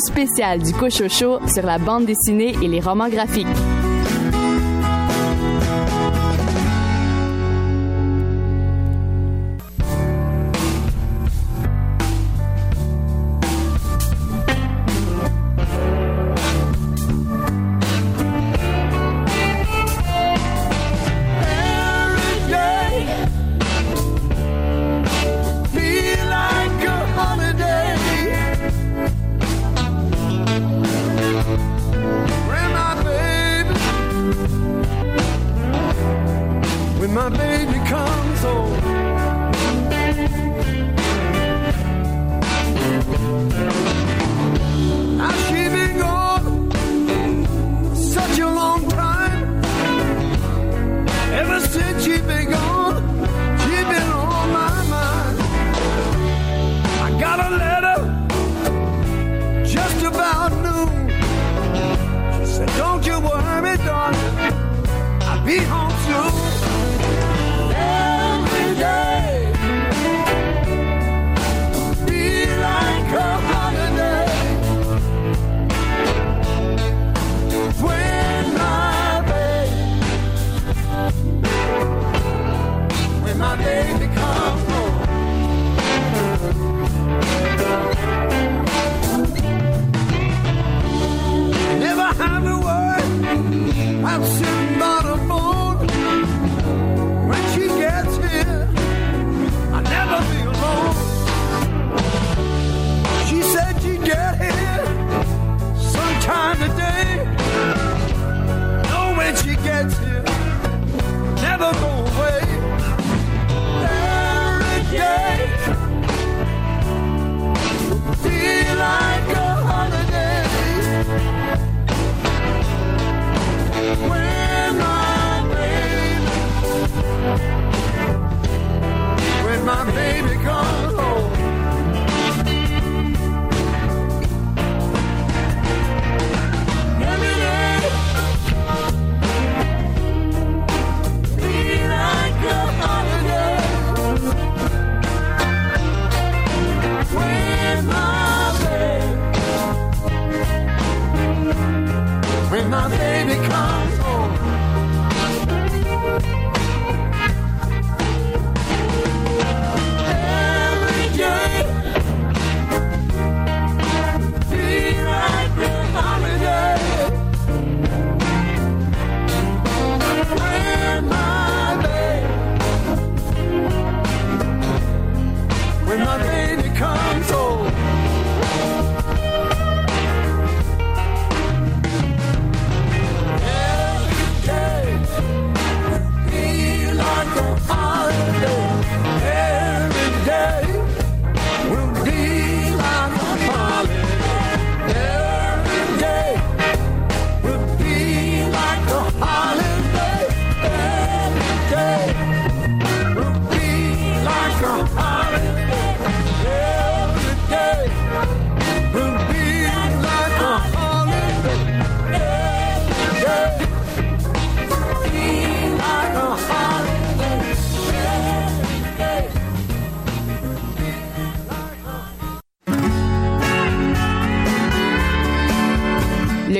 Spéciale du Cochocho sur la bande dessinée et les romans graphiques.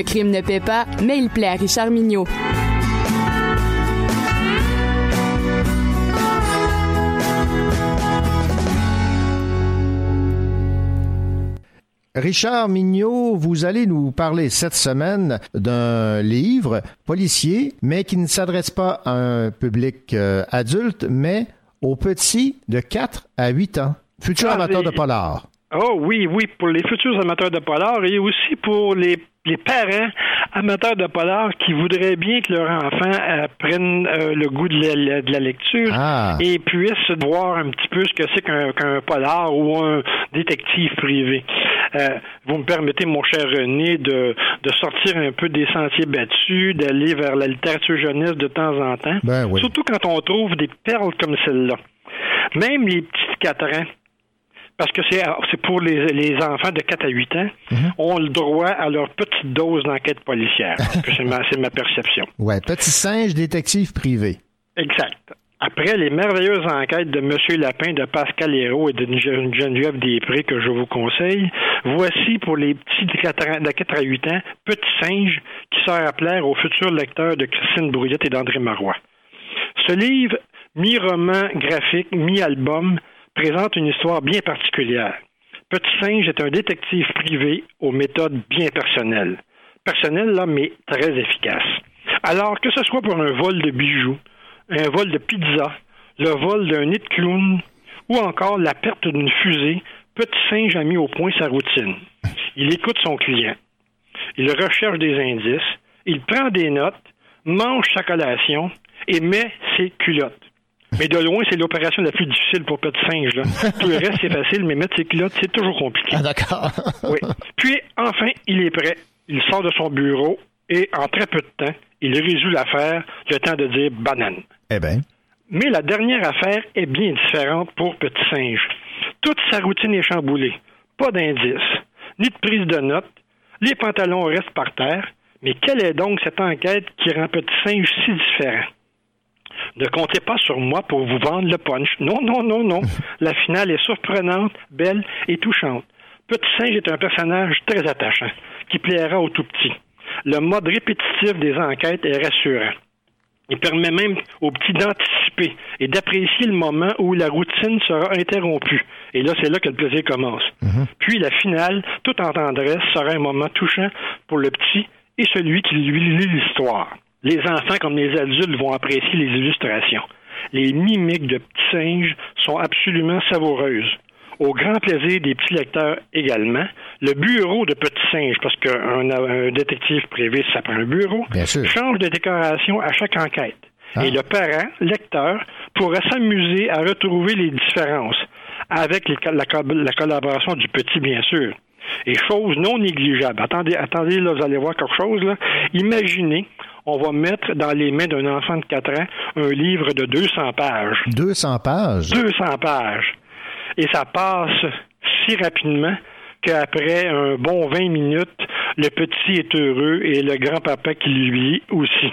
Le crime ne paie pas, mais il plaît à Richard Mignot. Richard Mignot, vous allez nous parler cette semaine d'un livre policier, mais qui ne s'adresse pas à un public euh, adulte, mais aux petits de 4 à 8 ans. Futur Ah, amateur de polar. Oh oui, oui, pour les futurs amateurs de polar et aussi pour les, les parents amateurs de polar qui voudraient bien que leur enfant euh, prenne euh, le goût de la, de la lecture Ah. et puisse voir un petit peu ce que c'est qu'un polar ou un détective privé. Euh, vous me permettez, mon cher René, de, de sortir un peu des sentiers battus, d'aller vers la littérature jeunesse de temps en temps. Ben oui. Surtout quand on trouve des perles comme celle-là. Même les petits 4 ans, parce que c'est pour les, les enfants de 4 à 8 ans, Mhm. ont le droit à leur petite dose d'enquête policière. C'est ma, ma perception. Ouais, petit singe détective privé. Exact. Après les merveilleuses enquêtes de M. Lapin, de Pascal Hérault et de Gen- Geneviève Després que je vous conseille, voici pour les petits de 4 à- de 4 à 8 ans, Petit singe qui sert à plaire aux futurs lecteurs de Christine Brouillette et d'André Marois. Ce livre, mi-roman graphique, mi-album, présente une histoire bien particulière. Petit Singe est un détective privé aux méthodes bien personnelles. Personnelles, là, mais très efficaces. Alors que ce soit pour un vol de bijoux, un vol de pizza, le vol d'un nid de clown ou encore la perte d'une fusée, Petit Singe a mis au point sa routine. Il écoute son client. Il recherche des indices. Il prend des notes, mange sa collation et met ses culottes. Mais de loin, c'est l'opération la plus difficile pour Petit Singe. Là. Tout le reste, c'est facile, mais mettre ses culottes, c'est toujours compliqué. Ah, d'accord. oui. Puis, enfin, il est prêt. Il sort de son bureau et, en très peu de temps, il résout l'affaire, le temps de dire banane. Eh bien. Mais la dernière affaire est bien différente pour Petit Singe. Toute sa routine est chamboulée. Pas d'indices, ni de prise de notes. Les pantalons restent par terre. Mais quelle est donc cette enquête qui rend Petit Singe si différent? Ne comptez pas sur moi pour vous vendre le punch. Non, non, non, non. La finale est surprenante, belle et touchante. Petit Singe est un personnage très attachant, qui plaira aux tout petits. Le mode répétitif des enquêtes est rassurant. Il permet même aux petits d'anticiper et d'apprécier le moment où la routine sera interrompue. Et là, c'est là que le plaisir commence. Puis la finale, tout en tendresse, sera un moment touchant pour le petit et celui qui lui lit l'histoire. Les enfants comme les adultes vont apprécier les illustrations. Les mimiques de petits singes sont absolument savoureuses. Au grand plaisir des petits lecteurs également, le bureau de petits singes, parce qu'un un détective privé, ça prend un bureau, change de décoration à chaque enquête. Et le parent, lecteur, pourra s'amuser à retrouver les différences avec les- la, co- la collaboration du petit, bien sûr. Et chose non négligeable. Attendez, attendez, là, vous allez voir quelque chose, là. Imaginez, on va mettre dans les mains d'un enfant de 4 ans un livre de 200 pages. 200 pages? 200 pages. Et ça passe si rapidement qu'après un bon 20 minutes, le petit est heureux et le grand-papa qui lui lit aussi.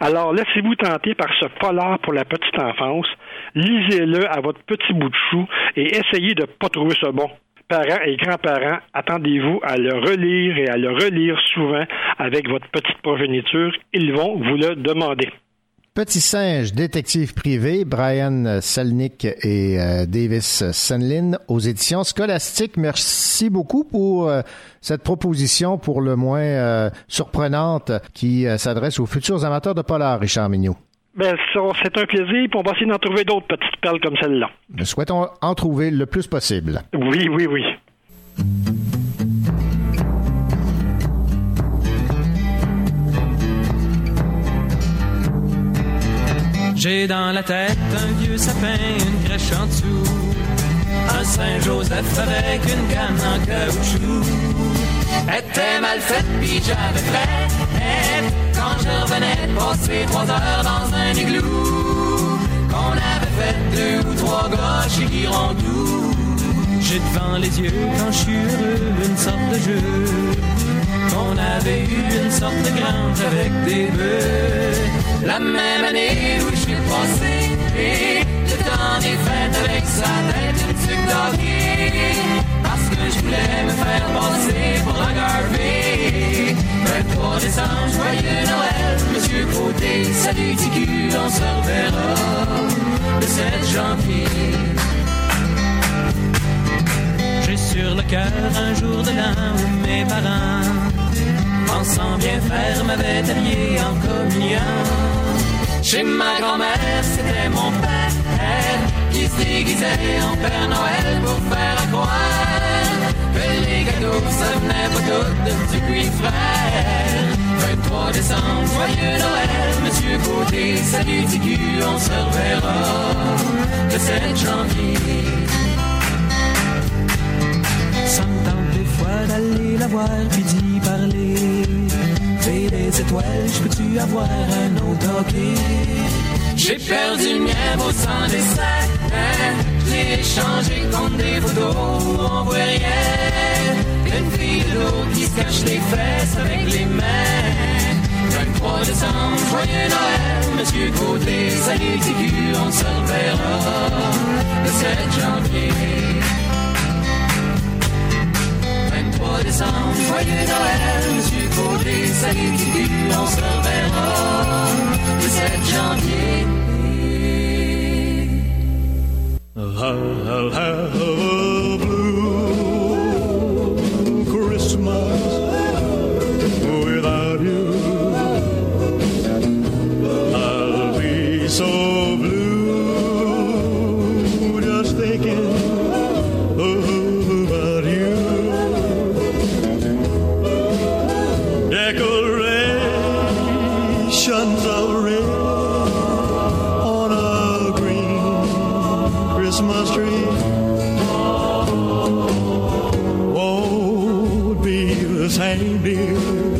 Alors, laissez-vous tenter par ce polar pour la petite enfance. Lisez-le à votre petit bout de chou et essayez de ne pas trouver ça bon. Parents et grands-parents, attendez-vous à le relire et à le relire souvent avec votre petite progéniture. Ils vont vous le demander. Petit singe, détective privé, Brian Selnick et euh, Davis Senlin aux éditions scolastiques. Merci beaucoup pour euh, cette proposition pour le moins euh, surprenante qui s'adresse aux futurs amateurs de polar, Richard Mignot. Ben, ça, c'est un plaisir, puis on va essayer d'en trouver d'autres petites perles comme celle-là. Nous souhaitons en trouver le plus possible. Oui, oui, oui. J'ai dans la tête un vieux sapin, une crèche en dessous. Un Saint-Joseph avec une canne en caoutchouc. Était mal faite, pis j'avais fait. Quand je revenais de passer trois heures dans un igloo. Qu'on avait fait deux ou trois gars chez Girondou. J'ai devant les yeux quand je suis heureux une sorte de jeu. Qu'on avait eu une sorte de grange avec des bœufs. La même année où je suis passé, et le temps des fêtes avec sa tête Parce que je voulais me faire passer pour un Garvey. 23 décembre, joyeux Noël, Monsieur Côté, salut TQ, on se reverra le 7 janvier. J'ai sur le cœur un jour de l'an où mes parents, pensant bien faire, m'avaient habillé en communion. Chez ma grand-mère, c'était mon père qui se déguisait en Père Noël pour faire à croire que les gâteaux, ça venait pas tout de Dupuis frère. 23 décembre, joyeux Noël, Monsieur Côté, salut TQ, on se reverra le 7 janvier. Ça des fois d'aller la voir puis d'y parler. Fais des étoiles, je peux-tu avoir un autre hockey? J'ai perdu le mien au sang des l'ai échangé contre des photos où on voit rien. Une fille de l'eau qui se cache les fesses avec les mains. 23 décembre, joyeux Noël, Monsieur Côté, salut TQ, on se reverra le 7 janvier. 23 décembre, joyeux Noël, Monsieur Côté, salut TQ, on se reverra le 7 janvier. I'll Oh, same, dear,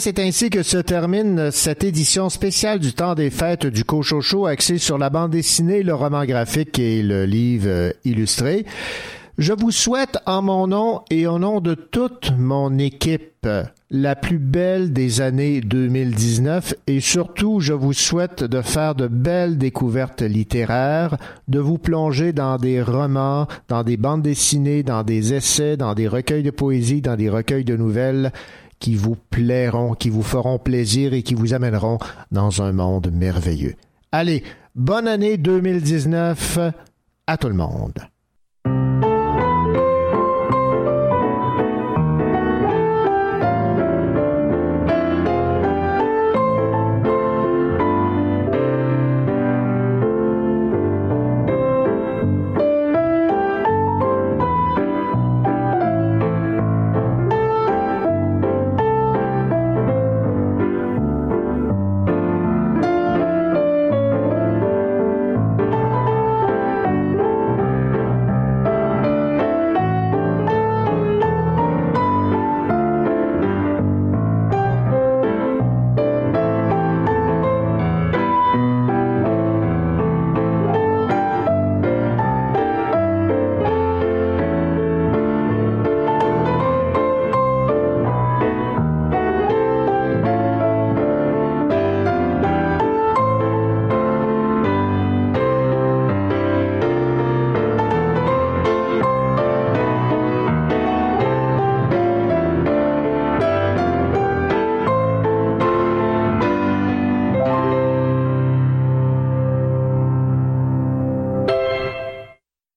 C'est ainsi que se termine cette édition spéciale du temps des fêtes du Cochocho axée sur la bande dessinée, le roman graphique et le livre euh, illustré. Je vous souhaite en mon nom et au nom de toute mon équipe la plus belle des années 2019 et surtout je vous souhaite de faire de belles découvertes littéraires, de vous plonger dans des romans, dans des bandes dessinées, dans des essais, dans des recueils de poésie, dans des recueils de nouvelles qui vous plairont, qui vous feront plaisir et qui vous amèneront dans un monde merveilleux. Allez, bonne année 2019 à tout le monde.